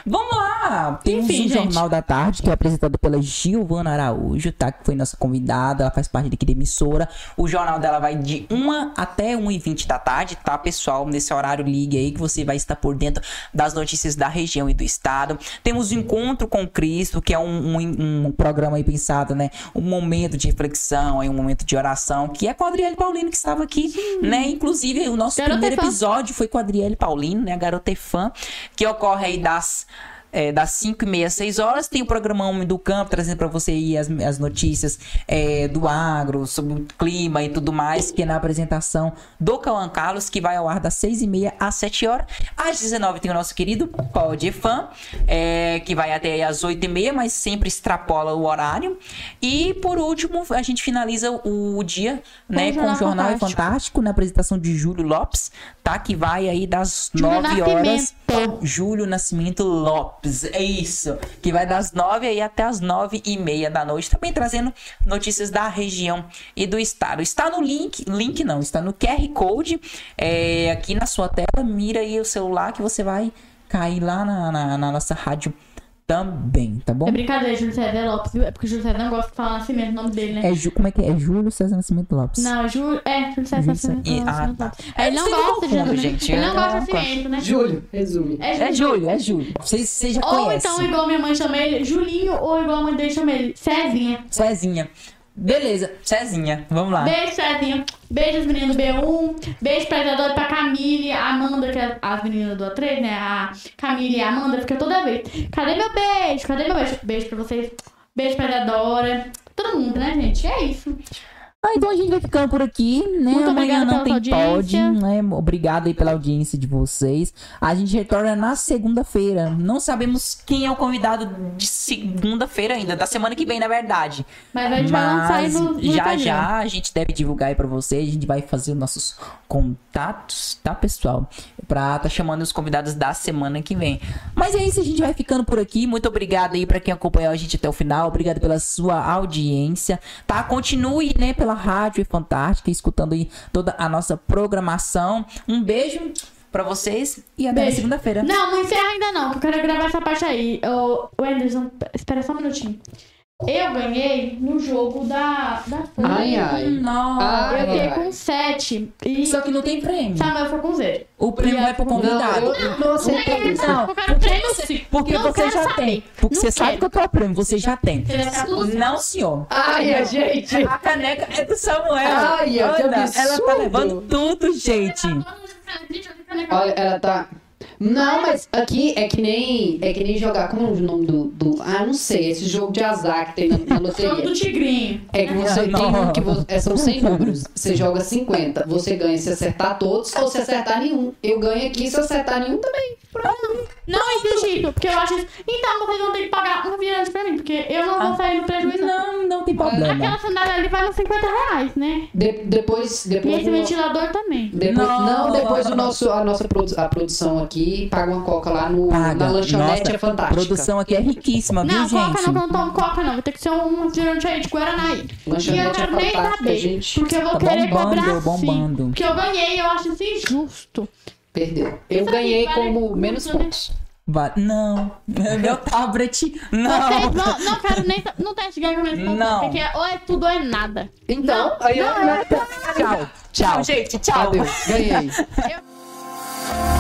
Vamos lá! Temos Enfim, o gente. Jornal da Tarde, que é apresentado pela Giovana Araújo, tá? Que foi nossa convidada, ela faz parte daqui da emissora. O jornal dela vai de 1 até 1h20 da tarde, tá, pessoal? Nesse horário, ligue aí que você vai estar por dentro das notícias da região e do estado. Temos o Encontro com Cristo, que é um, um, um programa aí pensado, né? Um momento de reflexão, aí um momento de oração, que é com a Adriele Paulino que estava aqui, né? Inclusive, o nosso Garota primeiro fã. episódio foi com a Adriele Paulino, né? A garota é fã, que ocorre aí das é, das 5 e meia, 6 horas, tem o programa Homem do Campo, trazendo para você aí as, as notícias é, do agro, sobre o clima e tudo mais, que é na apresentação do Cauã Carlos, que vai ao ar das 6 e meia às 7 horas. Às 19 tem o nosso querido Pode Fã, é, que vai até às 8 e meia, mas sempre extrapola o horário. E por último, a gente finaliza o dia né, o com o Jornal Jornal Fantástico. Fantástico, na apresentação de Júlio Lopes, tá? Que vai aí das Júlio 9 horas. Júlio Nascimento Lopes, é isso. Que vai das 9 aí até as 9 e meia da noite. Também trazendo notícias da região e do estado. Está no link, link não, está no QR Code é, aqui na sua tela. Mira aí o celular que você vai cair lá na, na- na nossa rádio também, tá bom? É brincadeira, Júlio César Lopes, viu? É porque o Júlio César não gosta de falar mesmo o nome dele, né? É, Ju- como é que é? É Júlio César Nascimento Lopes. Não, Júlio. É, Júlio César César- Lopes. Ah, tá. Ele Eu não gosta de Júlio. gente. Ele não gosta de não cimento, né? Júlio, resume. É É Júlio. É Júlio. Você, você já Ou conhece. então, igual minha mãe chama ele, Julinho, ou igual a mãe dele chama ele, Cezinha. Cezinha. Beleza, Cezinha. Vamos lá. Beijo, Cezinha. Beijo, as meninas do B1. Beijo pra Isadora, pra Camille, a Amanda, que é as meninas do A3, né? A Camille e a Amanda fica toda vez. Cadê meu beijo? Cadê meu beijo? Beijo pra vocês. Beijo pra Isadora. Todo mundo, né, gente? É isso. Ah, então a gente vai ficando por aqui, né? Muito Amanhã não tem pod, né? Obrigado aí pela audiência de vocês. A gente retorna na segunda-feira. Não sabemos quem é o convidado de segunda-feira ainda, da semana que vem, na verdade. Mas a gente vai lançar aí no, no já Instagram. já a gente deve divulgar aí pra vocês. A gente vai fazer os nossos contatos, tá, pessoal? Pra tá chamando os convidados da semana que vem. Mas é isso, a gente vai ficando por aqui. Muito obrigado aí pra quem acompanhou a gente até o final. Obrigado pela sua audiência, tá? Continue, né, pela Rádio Fantástica, escutando aí toda a nossa programação. Um beijo pra vocês e até segunda-feira. Não, não encerra ainda não, que eu quero gravar essa parte aí. Ô Anderson, espera só um minutinho. Eu ganhei no jogo da, da. Ai, ai. Nossa. Ai, Eu fiquei com 7. E Só que não tem prêmio. Samuel foi com 0. O prêmio vai pro Não, convidado. eu não aceitei isso. Não, Eu quero prêmio sim. Porque Não você já saber. tem. Porque Não você sabe quero. que eu tô o prêmio, você já tem. Você tudo Não, senhor. Ai, a gente. A caneca é do Samuel. Ai, que Olha, ela tá levando tudo, gente. Olha, ela tá. Não, mas aqui é que nem. É que nem jogar. Como é o nome do. do ah, não sei. Esse jogo de azar que tem na, na Jogo loteria. do tigrinho. É que você tem Não. um que vo- é, são 100 números. Você joga 50. Você ganha se acertar todos ou se acertar nenhum. Eu ganho aqui se acertar nenhum também. Não existe isso, porque eu acho isso. Então vocês vão ter que pagar um refrigerante pra mim, porque eu não vou sair no prejuízo. Não, não tem problema. Aquela sandália ali vale uns 50 reais, né? De- depois. E depois esse do- ventilador também. Depois, Não. não. depois o nosso, a nossa produ- a produção aqui paga uma coca lá no, na lanchonete, Nossa, é fantástica. A produção aqui é riquíssima, viu, Não, coca gente? não, eu não tomo coca não. Vai ter que ser um refrigerante aí de Guaraná aí. E eu Lanchonete não é quero nem fantástica, saber. gente. Porque eu vou Tá querer bombando, cobrar bombando. sim. Porque eu ganhei, eu acho isso injusto. Perdeu. Eu Isso ganhei aqui vale como menos né? pontos. Não. Meu tablet. Não. Não, não quero nem. Não teste ganhar com menos pontos, Não. Porque ou é tudo ou é nada. Então, aí eu. Tchau. Tchau, gente. Tchau. Adeus. Ganhei. Eu-